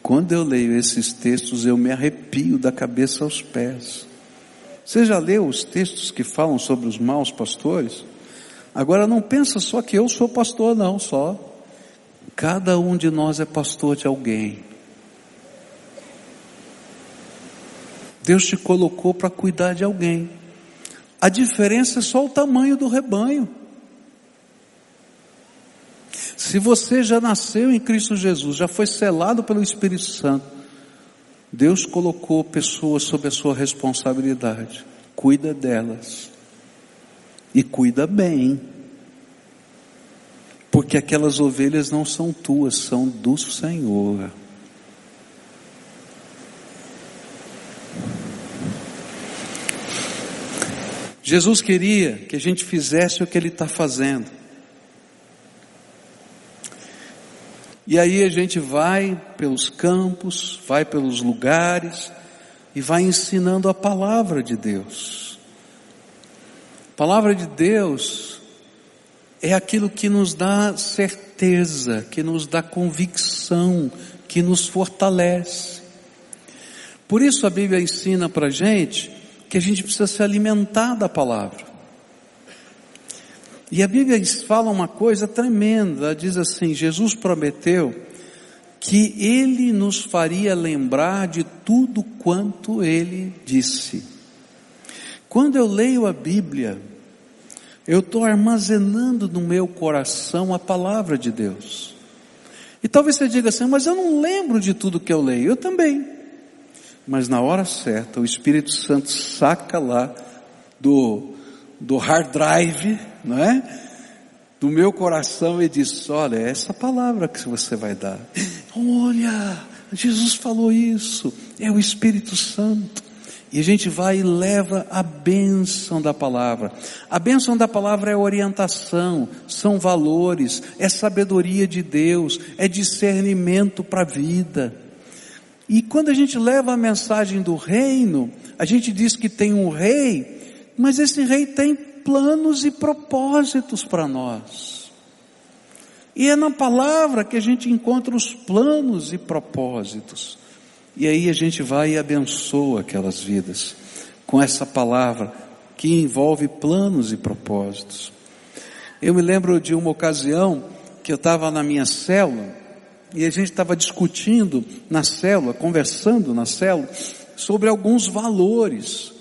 Quando eu leio esses textos, eu me arrepio da cabeça aos pés. Você já leu os textos que falam sobre os maus pastores? Agora não pensa só que eu sou pastor, não, só. Cada um de nós é pastor de alguém. Deus te colocou para cuidar de alguém. A diferença é só o tamanho do rebanho. Se você já nasceu em Cristo Jesus, já foi selado pelo Espírito Santo, Deus colocou pessoas sob a sua responsabilidade. Cuida delas. E cuida bem. Porque aquelas ovelhas não são tuas, são do Senhor. Jesus queria que a gente fizesse o que Ele está fazendo. E aí a gente vai pelos campos, vai pelos lugares e vai ensinando a palavra de Deus. A palavra de Deus é aquilo que nos dá certeza, que nos dá convicção, que nos fortalece. Por isso a Bíblia ensina para gente que a gente precisa se alimentar da palavra. E a Bíblia fala uma coisa tremenda, diz assim, Jesus prometeu que Ele nos faria lembrar de tudo quanto Ele disse. Quando eu leio a Bíblia, eu estou armazenando no meu coração a palavra de Deus. E talvez você diga assim, mas eu não lembro de tudo que eu leio. Eu também mas na hora certa o Espírito Santo saca lá do, do hard drive, não é? Do meu coração e diz: Olha, é essa palavra que você vai dar. Olha, Jesus falou isso, é o Espírito Santo. E a gente vai e leva a bênção da palavra. A bênção da palavra é orientação, são valores, é sabedoria de Deus, é discernimento para a vida. E quando a gente leva a mensagem do reino, a gente diz que tem um rei, mas esse rei tem planos e propósitos para nós. E é na palavra que a gente encontra os planos e propósitos. E aí a gente vai e abençoa aquelas vidas com essa palavra que envolve planos e propósitos. Eu me lembro de uma ocasião que eu estava na minha célula e a gente estava discutindo na célula, conversando na célula, sobre alguns valores.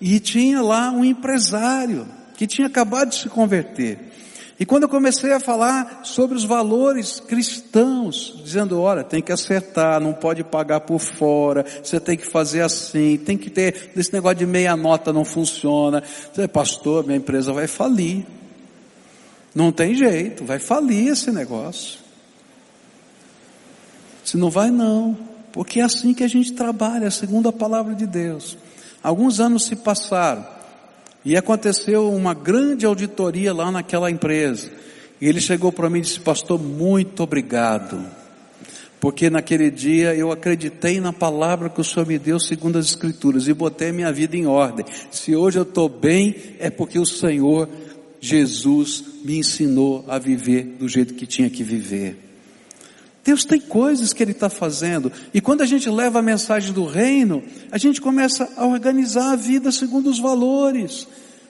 E tinha lá um empresário que tinha acabado de se converter. E quando eu comecei a falar sobre os valores cristãos, dizendo, olha, tem que acertar, não pode pagar por fora, você tem que fazer assim, tem que ter, esse negócio de meia nota não funciona. Você, pastor, minha empresa vai falir. Não tem jeito, vai falir esse negócio. Se não vai, não. Porque é assim que a gente trabalha, segundo a palavra de Deus. Alguns anos se passaram e aconteceu uma grande auditoria lá naquela empresa. E ele chegou para mim e disse: Pastor, muito obrigado. Porque naquele dia eu acreditei na palavra que o Senhor me deu segundo as Escrituras e botei minha vida em ordem. Se hoje eu estou bem, é porque o Senhor Jesus me ensinou a viver do jeito que tinha que viver. Deus tem coisas que Ele está fazendo. E quando a gente leva a mensagem do reino, a gente começa a organizar a vida segundo os valores.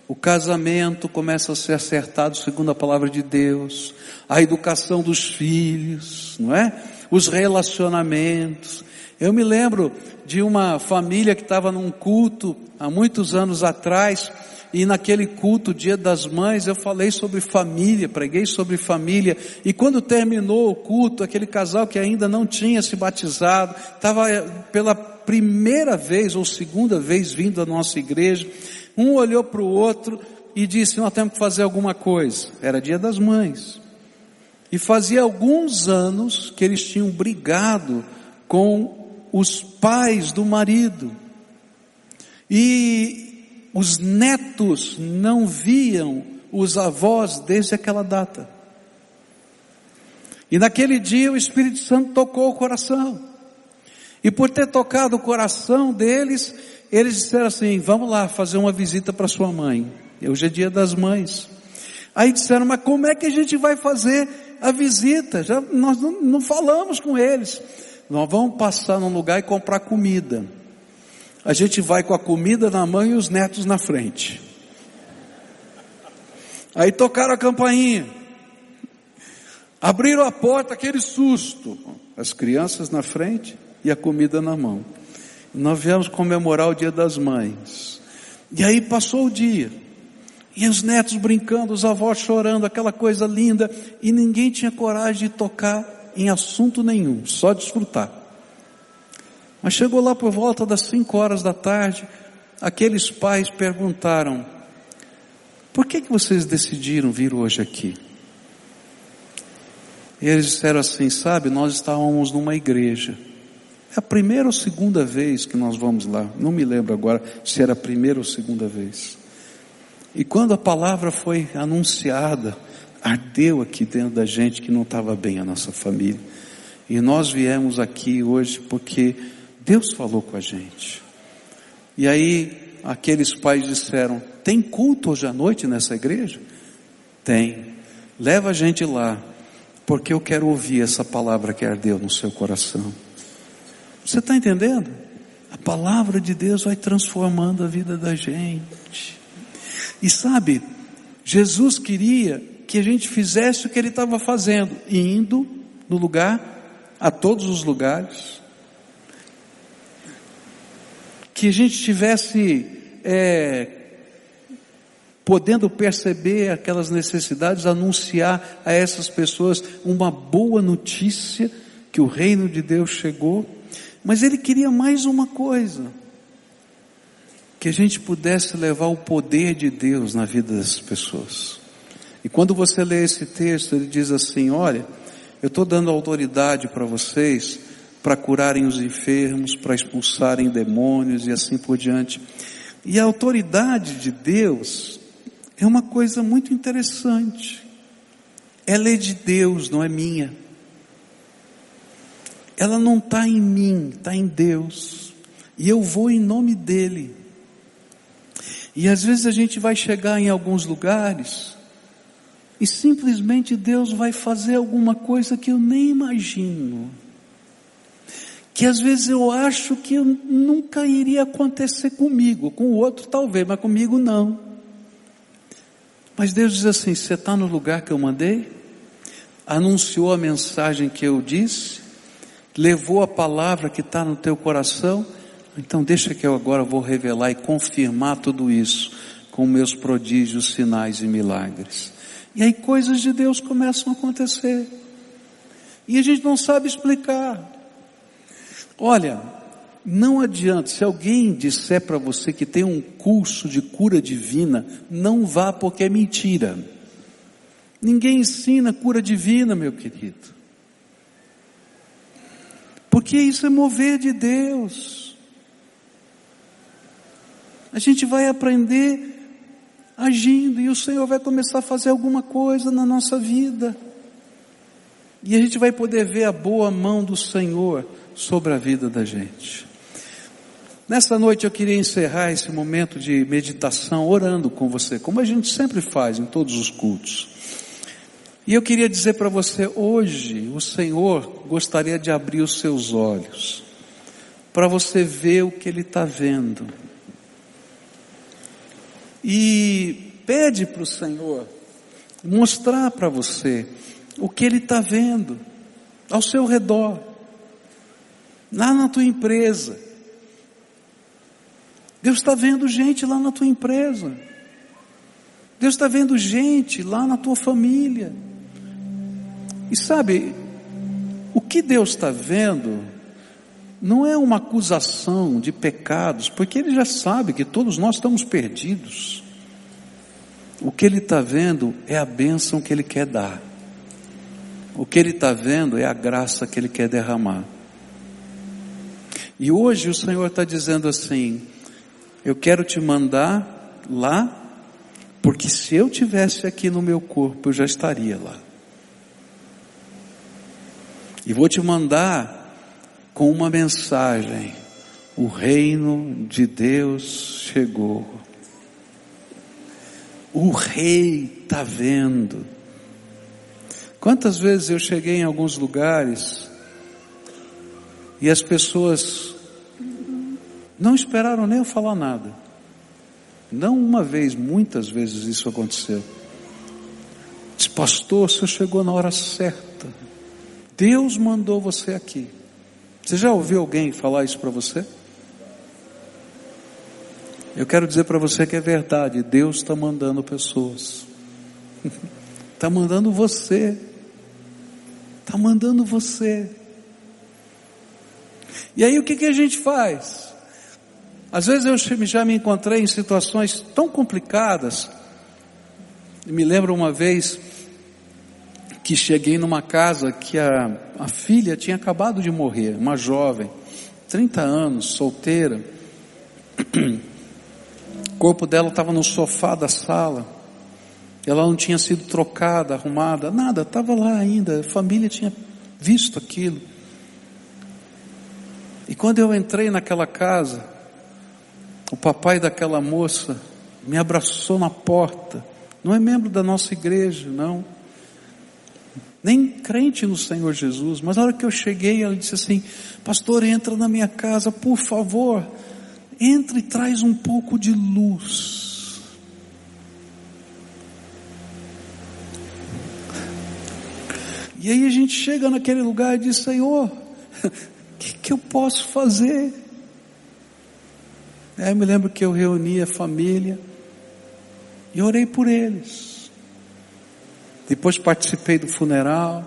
O casamento começa a ser acertado segundo a palavra de Deus. A educação dos filhos, não é? Os relacionamentos. Eu me lembro de uma família que estava num culto há muitos anos atrás e naquele culto, dia das mães, eu falei sobre família, preguei sobre família, e quando terminou o culto, aquele casal que ainda não tinha se batizado, estava eh, pela primeira vez ou segunda vez vindo à nossa igreja, um olhou para o outro e disse, nós temos que fazer alguma coisa. Era dia das mães. E fazia alguns anos que eles tinham brigado com os pais do marido. E os netos não viam os avós desde aquela data. E naquele dia o Espírito Santo tocou o coração. E por ter tocado o coração deles, eles disseram assim: vamos lá fazer uma visita para sua mãe. Hoje é dia das mães. Aí disseram, mas como é que a gente vai fazer a visita? Já, nós não, não falamos com eles. Nós vamos passar num lugar e comprar comida. A gente vai com a comida na mão e os netos na frente. Aí tocaram a campainha. Abriram a porta, aquele susto. As crianças na frente e a comida na mão. Nós viemos comemorar o dia das mães. E aí passou o dia. E os netos brincando, os avós chorando, aquela coisa linda. E ninguém tinha coragem de tocar em assunto nenhum, só desfrutar. Mas chegou lá por volta das cinco horas da tarde, aqueles pais perguntaram, por que, que vocês decidiram vir hoje aqui? E eles disseram assim, sabe, nós estávamos numa igreja. É a primeira ou segunda vez que nós vamos lá. Não me lembro agora se era a primeira ou segunda vez. E quando a palavra foi anunciada, ardeu aqui dentro da gente que não estava bem a nossa família. E nós viemos aqui hoje porque Deus falou com a gente. E aí aqueles pais disseram: tem culto hoje à noite nessa igreja? Tem. Leva a gente lá porque eu quero ouvir essa palavra que ardeu no seu coração. Você está entendendo? A palavra de Deus vai transformando a vida da gente. E sabe, Jesus queria que a gente fizesse o que ele estava fazendo, indo no lugar, a todos os lugares, que a gente tivesse é, podendo perceber aquelas necessidades, anunciar a essas pessoas uma boa notícia que o reino de Deus chegou, mas ele queria mais uma coisa, que a gente pudesse levar o poder de Deus na vida dessas pessoas. E quando você lê esse texto, ele diz assim: olha, eu estou dando autoridade para vocês para curarem os enfermos, para expulsarem demônios e assim por diante. E a autoridade de Deus é uma coisa muito interessante. Ela é de Deus, não é minha. Ela não está em mim, está em Deus. E eu vou em nome dEle. E às vezes a gente vai chegar em alguns lugares e simplesmente Deus vai fazer alguma coisa que eu nem imagino. Que às vezes eu acho que nunca iria acontecer comigo, com o outro talvez, mas comigo não. Mas Deus diz assim: você está no lugar que eu mandei? Anunciou a mensagem que eu disse? Levou a palavra que está no teu coração? Então deixa que eu agora vou revelar e confirmar tudo isso com meus prodígios, sinais e milagres. E aí coisas de Deus começam a acontecer. E a gente não sabe explicar. Olha, não adianta, se alguém disser para você que tem um curso de cura divina, não vá porque é mentira. Ninguém ensina cura divina, meu querido. Porque isso é mover de Deus. A gente vai aprender agindo e o Senhor vai começar a fazer alguma coisa na nossa vida. E a gente vai poder ver a boa mão do Senhor sobre a vida da gente. Nessa noite eu queria encerrar esse momento de meditação orando com você, como a gente sempre faz em todos os cultos. E eu queria dizer para você, hoje o Senhor gostaria de abrir os seus olhos, para você ver o que Ele está vendo. E pede para o Senhor mostrar para você o que Ele está vendo ao seu redor, lá na tua empresa Deus está vendo gente lá na tua empresa. Deus está vendo gente lá na tua família. E sabe, o que Deus está vendo não é uma acusação de pecados, porque Ele já sabe que todos nós estamos perdidos. O que Ele está vendo é a bênção que Ele quer dar. O que ele está vendo é a graça que ele quer derramar. E hoje o Senhor está dizendo assim: eu quero te mandar lá, porque se eu tivesse aqui no meu corpo, eu já estaria lá. E vou te mandar com uma mensagem: o reino de Deus chegou. O rei está vendo. Quantas vezes eu cheguei em alguns lugares e as pessoas não esperaram nem eu falar nada. Não uma vez, muitas vezes isso aconteceu. Diz, pastor, senhor chegou na hora certa. Deus mandou você aqui. Você já ouviu alguém falar isso para você? Eu quero dizer para você que é verdade, Deus está mandando pessoas. Está mandando você. Está mandando você. E aí o que, que a gente faz? Às vezes eu já me encontrei em situações tão complicadas. Me lembro uma vez que cheguei numa casa que a, a filha tinha acabado de morrer, uma jovem, 30 anos, solteira. O corpo dela estava no sofá da sala. Ela não tinha sido trocada, arrumada, nada, estava lá ainda. A família tinha visto aquilo. E quando eu entrei naquela casa, o papai daquela moça me abraçou na porta. Não é membro da nossa igreja, não. Nem crente no Senhor Jesus, mas na hora que eu cheguei, ela disse assim: Pastor, entra na minha casa, por favor. Entra e traz um pouco de luz. E aí a gente chega naquele lugar e diz: Senhor, o que, que eu posso fazer? Aí eu me lembro que eu reuni a família e orei por eles. Depois participei do funeral.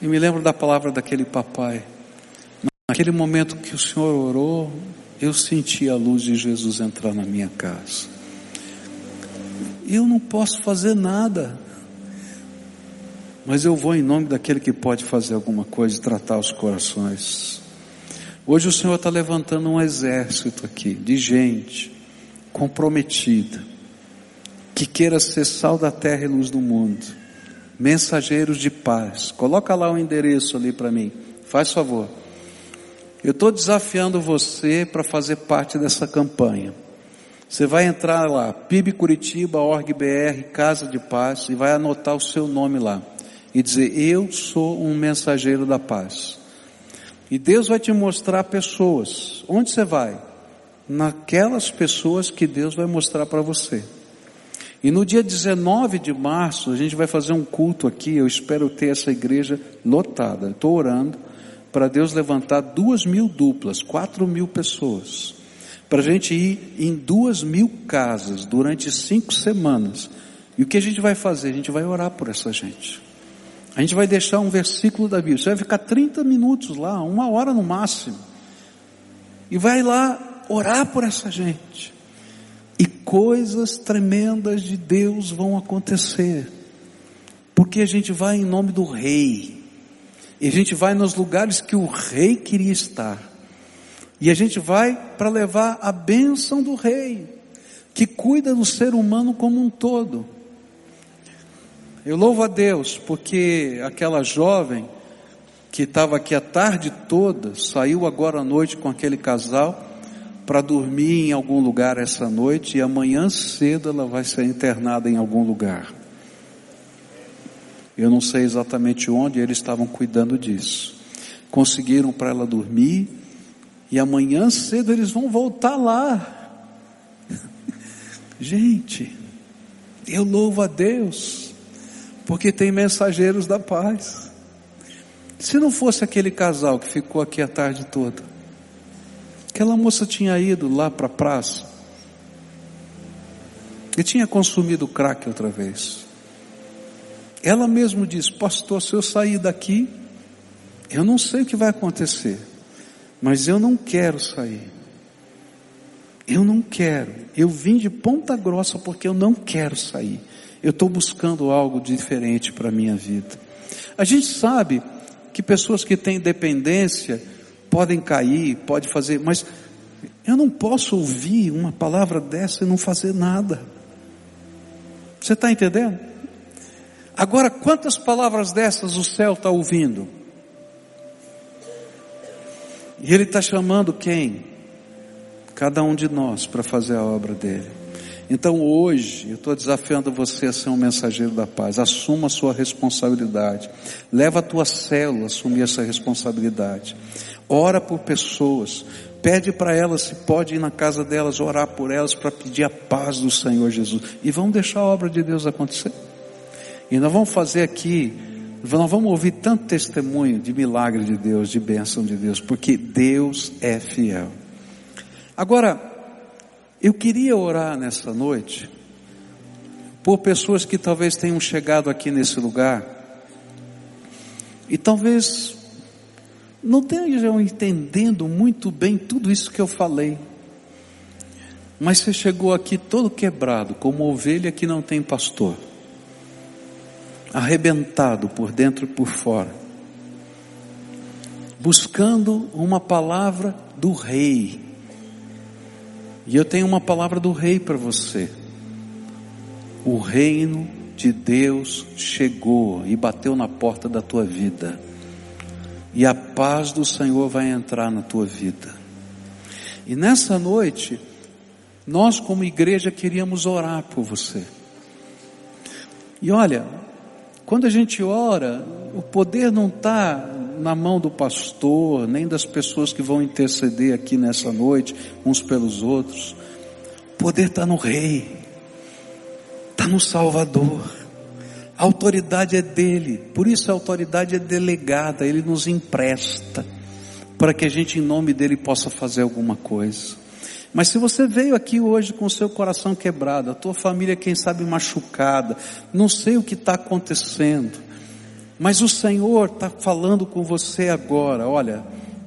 E me lembro da palavra daquele papai. Naquele momento que o Senhor orou, eu senti a luz de Jesus entrar na minha casa. Eu não posso fazer nada. Mas eu vou em nome daquele que pode fazer alguma coisa e tratar os corações. Hoje o Senhor está levantando um exército aqui de gente comprometida, que queira ser sal da terra e luz do mundo, mensageiros de paz. Coloca lá o endereço ali para mim, faz favor. Eu estou desafiando você para fazer parte dessa campanha. Você vai entrar lá, PIB Curitiba, BR, Casa de Paz, e vai anotar o seu nome lá e dizer: Eu sou um mensageiro da paz. E Deus vai te mostrar pessoas. Onde você vai? Naquelas pessoas que Deus vai mostrar para você. E no dia 19 de março, a gente vai fazer um culto aqui. Eu espero ter essa igreja lotada. Estou orando para Deus levantar duas mil duplas, quatro mil pessoas. Para a gente ir em duas mil casas durante cinco semanas. E o que a gente vai fazer? A gente vai orar por essa gente. A gente vai deixar um versículo da Bíblia. Você vai ficar 30 minutos lá, uma hora no máximo. E vai lá orar por essa gente. E coisas tremendas de Deus vão acontecer. Porque a gente vai em nome do Rei. E a gente vai nos lugares que o Rei queria estar. E a gente vai para levar a bênção do Rei, que cuida do ser humano como um todo. Eu louvo a Deus porque aquela jovem que estava aqui a tarde toda saiu agora à noite com aquele casal para dormir em algum lugar essa noite e amanhã cedo ela vai ser internada em algum lugar. Eu não sei exatamente onde eles estavam cuidando disso. Conseguiram para ela dormir e amanhã cedo eles vão voltar lá. Gente, eu louvo a Deus porque tem mensageiros da paz. Se não fosse aquele casal que ficou aqui a tarde toda, aquela moça tinha ido lá para a praça e tinha consumido crack outra vez. Ela mesmo disse: Pastor, se eu sair daqui, eu não sei o que vai acontecer, mas eu não quero sair. Eu não quero. Eu vim de ponta grossa porque eu não quero sair. Eu estou buscando algo diferente para a minha vida. A gente sabe que pessoas que têm dependência podem cair, pode fazer, mas eu não posso ouvir uma palavra dessa e não fazer nada. Você está entendendo? Agora, quantas palavras dessas o céu está ouvindo? E ele está chamando quem? Cada um de nós para fazer a obra dele. Então hoje eu estou desafiando você a ser um mensageiro da paz. Assuma a sua responsabilidade. Leva a tua célula a assumir essa responsabilidade. Ora por pessoas. Pede para elas se pode ir na casa delas, orar por elas para pedir a paz do Senhor Jesus. E vamos deixar a obra de Deus acontecer. E nós vamos fazer aqui, nós vamos ouvir tanto testemunho de milagre de Deus, de bênção de Deus, porque Deus é fiel. Agora, eu queria orar nessa noite por pessoas que talvez tenham chegado aqui nesse lugar e talvez não estejam entendendo muito bem tudo isso que eu falei. Mas você chegou aqui todo quebrado, como ovelha que não tem pastor, arrebentado por dentro e por fora, buscando uma palavra do rei, e eu tenho uma palavra do rei para você. O reino de Deus chegou e bateu na porta da tua vida. E a paz do Senhor vai entrar na tua vida. E nessa noite, nós como igreja queríamos orar por você. E olha, quando a gente ora, o poder não está na mão do pastor, nem das pessoas que vão interceder aqui nessa noite, uns pelos outros. O poder está no Rei, está no Salvador. A autoridade é dele, por isso a autoridade é delegada, ele nos empresta, para que a gente, em nome dele, possa fazer alguma coisa. Mas se você veio aqui hoje com o seu coração quebrado, a tua família, quem sabe, machucada, não sei o que está acontecendo, mas o Senhor está falando com você agora, olha,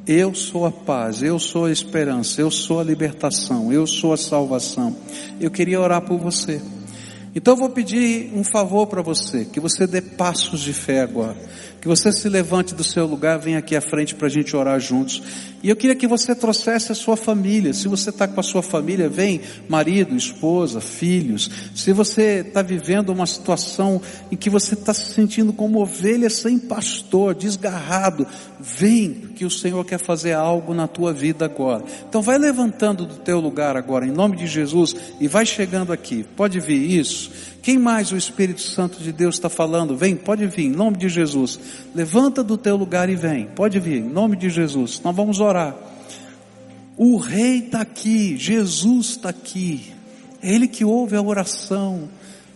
eu sou a paz, eu sou a esperança, eu sou a libertação, eu sou a salvação. Eu queria orar por você. Então eu vou pedir um favor para você, que você dê passos de fé agora. Que você se levante do seu lugar, venha aqui à frente para a gente orar juntos. E eu queria que você trouxesse a sua família. Se você está com a sua família, vem marido, esposa, filhos. Se você está vivendo uma situação em que você está se sentindo como ovelha sem pastor, desgarrado, vem, que o Senhor quer fazer algo na tua vida agora. Então vai levantando do teu lugar agora, em nome de Jesus, e vai chegando aqui. Pode vir isso. Quem mais o Espírito Santo de Deus está falando? Vem, pode vir, em nome de Jesus. Levanta do teu lugar e vem. Pode vir, em nome de Jesus. Nós vamos orar. O Rei está aqui, Jesus está aqui. É Ele que ouve a oração.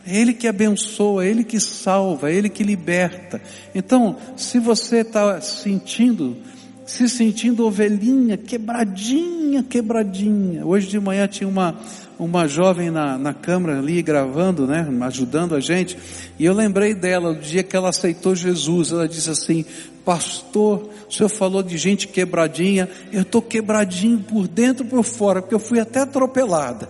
É Ele que abençoa, é Ele que salva, é Ele que liberta. Então, se você está sentindo, se sentindo ovelhinha, quebradinha, quebradinha. Hoje de manhã tinha uma, uma jovem na, na câmara ali gravando, né, ajudando a gente, e eu lembrei dela, do dia que ela aceitou Jesus, ela disse assim, pastor, o senhor falou de gente quebradinha, eu estou quebradinho por dentro e por fora, porque eu fui até atropelada,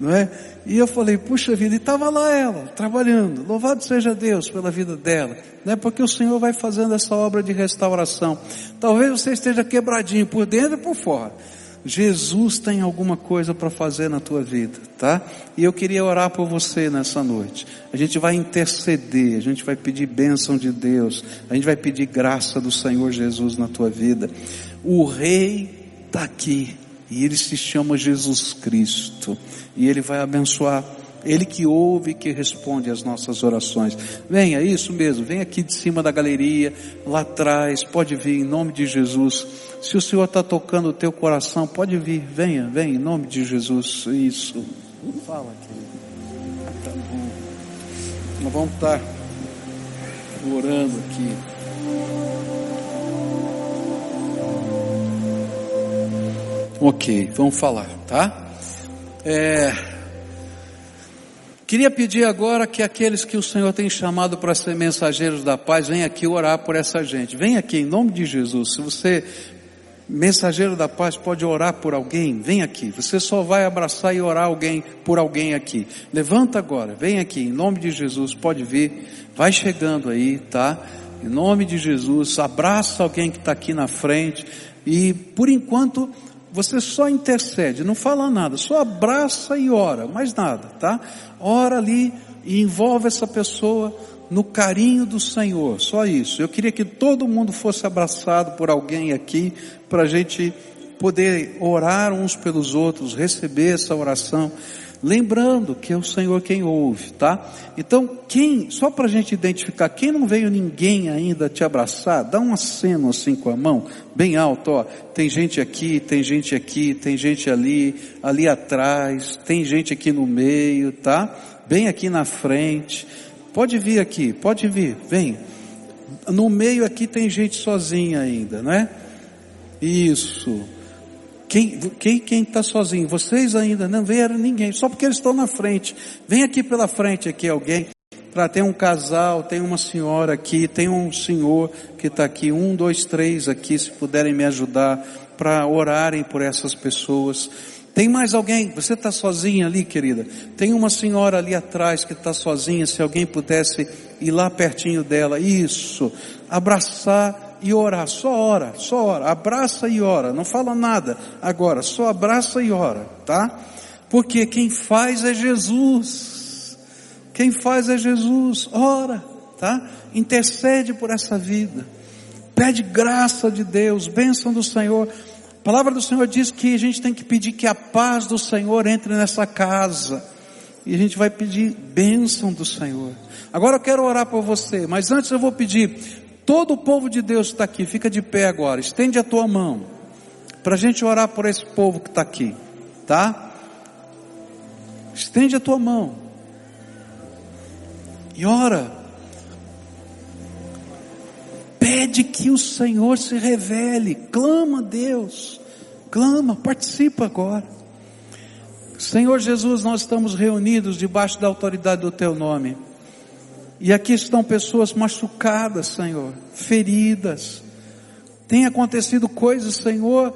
não é? E eu falei, puxa vida, e estava lá ela, trabalhando, louvado seja Deus pela vida dela, né? Porque o Senhor vai fazendo essa obra de restauração. Talvez você esteja quebradinho por dentro e por fora, Jesus tem alguma coisa para fazer na tua vida, tá? E eu queria orar por você nessa noite. A gente vai interceder, a gente vai pedir bênção de Deus, a gente vai pedir graça do Senhor Jesus na tua vida. O Rei está aqui e ele se chama Jesus Cristo e ele vai abençoar ele que ouve e que responde às nossas orações. Venha, isso mesmo, vem aqui de cima da galeria, lá atrás, pode vir em nome de Jesus. Se o Senhor está tocando o teu coração, pode vir, venha, venha, em nome de Jesus. Isso. Fala, querido. Tá bom. Nós vamos estar orando aqui. Ok, vamos falar, tá? É, Queria pedir agora que aqueles que o Senhor tem chamado para ser mensageiros da paz, venham aqui orar por essa gente. Vem aqui em nome de Jesus. Se você mensageiro da paz pode orar por alguém? Vem aqui. Você só vai abraçar e orar alguém por alguém aqui. Levanta agora, vem aqui, em nome de Jesus, pode vir. Vai chegando aí, tá? Em nome de Jesus, abraça alguém que está aqui na frente. E por enquanto, você só intercede, não fala nada, só abraça e ora, mais nada, tá? Ora ali e envolve essa pessoa no carinho do Senhor, só isso. Eu queria que todo mundo fosse abraçado por alguém aqui, para a gente poder orar uns pelos outros, receber essa oração, lembrando que é o Senhor quem ouve, tá? Então, quem, só para a gente identificar, quem não veio ninguém ainda te abraçar, dá um aceno assim com a mão, bem alto, ó. Tem gente aqui, tem gente aqui, tem gente ali, ali atrás, tem gente aqui no meio, tá? Bem aqui na frente. Pode vir aqui, pode vir, vem. No meio aqui tem gente sozinha ainda, né? Isso. Quem quem quem está sozinho? Vocês ainda não vieram ninguém, só porque eles estão na frente. Vem aqui pela frente aqui alguém. Para ter um casal, tem uma senhora aqui, tem um senhor que está aqui, um, dois, três aqui, se puderem me ajudar para orarem por essas pessoas. Tem mais alguém? Você está sozinha ali, querida? Tem uma senhora ali atrás que está sozinha. Se alguém pudesse ir lá pertinho dela, isso, abraçar e orar. Só ora, só ora. Abraça e ora. Não fala nada agora. Só abraça e ora, tá? Porque quem faz é Jesus. Quem faz é Jesus. Ora, tá? Intercede por essa vida. Pede graça de Deus, bênção do Senhor. A palavra do Senhor diz que a gente tem que pedir que a paz do Senhor entre nessa casa. E a gente vai pedir bênção do Senhor. Agora eu quero orar por você, mas antes eu vou pedir, todo o povo de Deus está aqui, fica de pé agora, estende a tua mão, para a gente orar por esse povo que está aqui, tá? Estende a tua mão. E ora. Pede que o Senhor se revele, clama a Deus, clama, participa agora. Senhor Jesus, nós estamos reunidos debaixo da autoridade do Teu nome. E aqui estão pessoas machucadas, Senhor, feridas. Tem acontecido coisas, Senhor,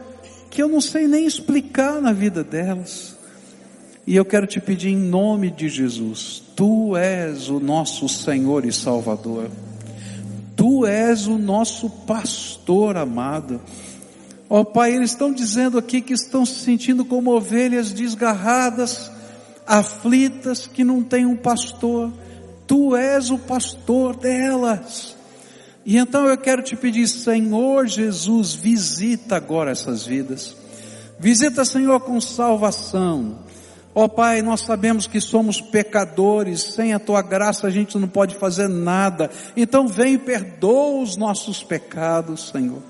que eu não sei nem explicar na vida delas. E eu quero te pedir em nome de Jesus, Tu és o nosso Senhor e Salvador. Tu és o nosso pastor amado. Ó oh, Pai, eles estão dizendo aqui que estão se sentindo como ovelhas desgarradas, aflitas, que não têm um pastor. Tu és o pastor delas. E então eu quero te pedir, Senhor Jesus, visita agora essas vidas. Visita, Senhor, com salvação. Ó oh, Pai, nós sabemos que somos pecadores, sem a Tua graça a gente não pode fazer nada. Então vem e perdoa os nossos pecados, Senhor.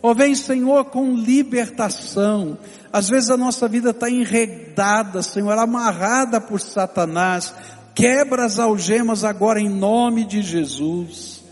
Ó oh, vem, Senhor, com libertação. Às vezes a nossa vida está enredada, Senhor, amarrada por Satanás. Quebra as algemas agora em nome de Jesus.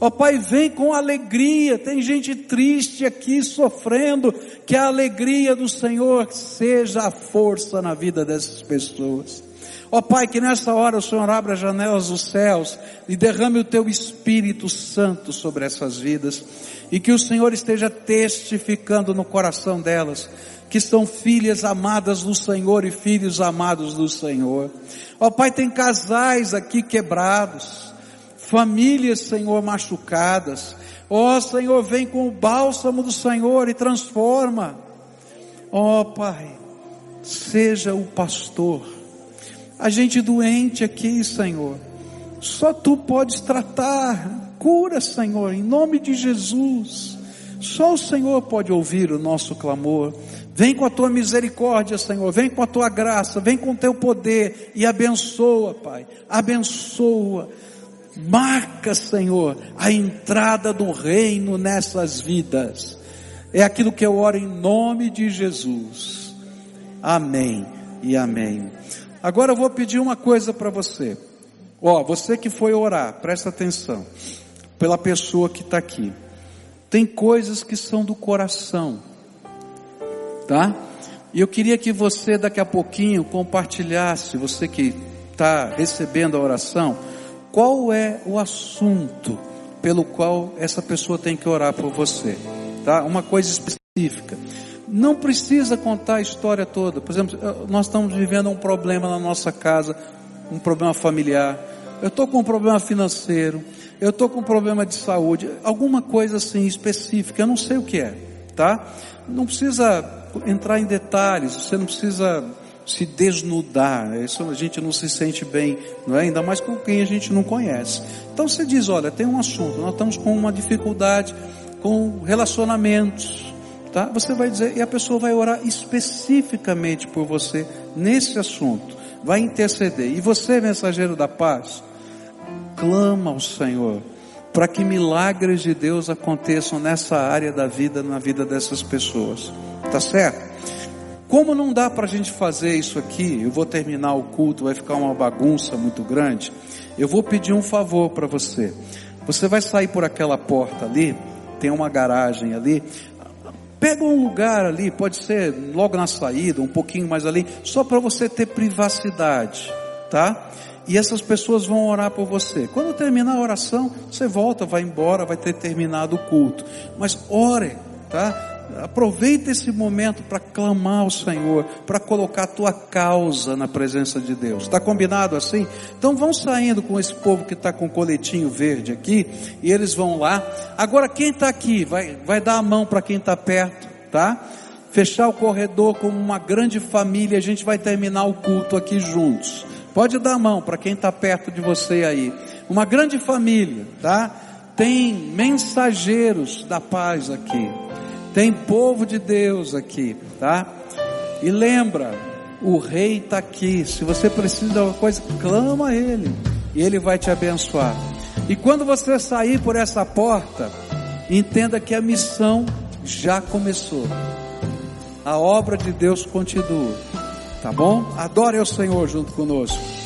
Ó Pai, vem com alegria. Tem gente triste aqui sofrendo. Que a alegria do Senhor seja a força na vida dessas pessoas. Ó Pai, que nessa hora o Senhor abra as janelas dos céus e derrame o Teu Espírito Santo sobre essas vidas. E que o Senhor esteja testificando no coração delas que são filhas amadas do Senhor e filhos amados do Senhor. Ó Pai, tem casais aqui quebrados famílias, Senhor, machucadas. Ó Senhor, vem com o bálsamo do Senhor e transforma. Ó Pai, seja o pastor. A gente doente aqui, Senhor, só Tu podes tratar. Cura, Senhor, em nome de Jesus. Só o Senhor pode ouvir o nosso clamor. Vem com a tua misericórdia, Senhor. Vem com a tua graça. Vem com o teu poder e abençoa, Pai. Abençoa Marca, Senhor, a entrada do reino nessas vidas. É aquilo que eu oro em nome de Jesus. Amém e amém. Agora eu vou pedir uma coisa para você. Ó, você que foi orar, presta atenção. Pela pessoa que está aqui. Tem coisas que são do coração. Tá? E eu queria que você daqui a pouquinho compartilhasse, você que está recebendo a oração, qual é o assunto pelo qual essa pessoa tem que orar por você. tá? Uma coisa específica. Não precisa contar a história toda. Por exemplo, nós estamos vivendo um problema na nossa casa, um problema familiar. Eu estou com um problema financeiro. Eu estou com um problema de saúde. Alguma coisa assim específica. Eu não sei o que é, tá? Não precisa entrar em detalhes. Você não precisa se desnudar. Isso a gente não se sente bem, não é? Ainda mais com quem a gente não conhece. Então você diz, olha, tem um assunto. Nós estamos com uma dificuldade com relacionamentos tá? Você vai dizer, e a pessoa vai orar especificamente por você nesse assunto, vai interceder. E você, mensageiro da paz, clama ao Senhor para que milagres de Deus aconteçam nessa área da vida, na vida dessas pessoas. Tá certo? Como não dá para a gente fazer isso aqui, eu vou terminar o culto, vai ficar uma bagunça muito grande. Eu vou pedir um favor para você. Você vai sair por aquela porta ali, tem uma garagem ali. Pega um lugar ali, pode ser logo na saída, um pouquinho mais ali, só para você ter privacidade, tá? E essas pessoas vão orar por você. Quando terminar a oração, você volta, vai embora, vai ter terminado o culto. Mas ore, tá? Aproveita esse momento para clamar ao Senhor, para colocar a tua causa na presença de Deus. Está combinado assim? Então vão saindo com esse povo que está com o coletinho verde aqui, e eles vão lá. Agora quem está aqui, vai, vai dar a mão para quem está perto, tá? Fechar o corredor como uma grande família, a gente vai terminar o culto aqui juntos. Pode dar a mão para quem está perto de você aí. Uma grande família, tá? Tem mensageiros da paz aqui. Tem povo de Deus aqui, tá? E lembra, o rei está aqui. Se você precisa de alguma coisa, clama a ele e ele vai te abençoar. E quando você sair por essa porta, entenda que a missão já começou. A obra de Deus continua. Tá bom? Adore o Senhor junto conosco.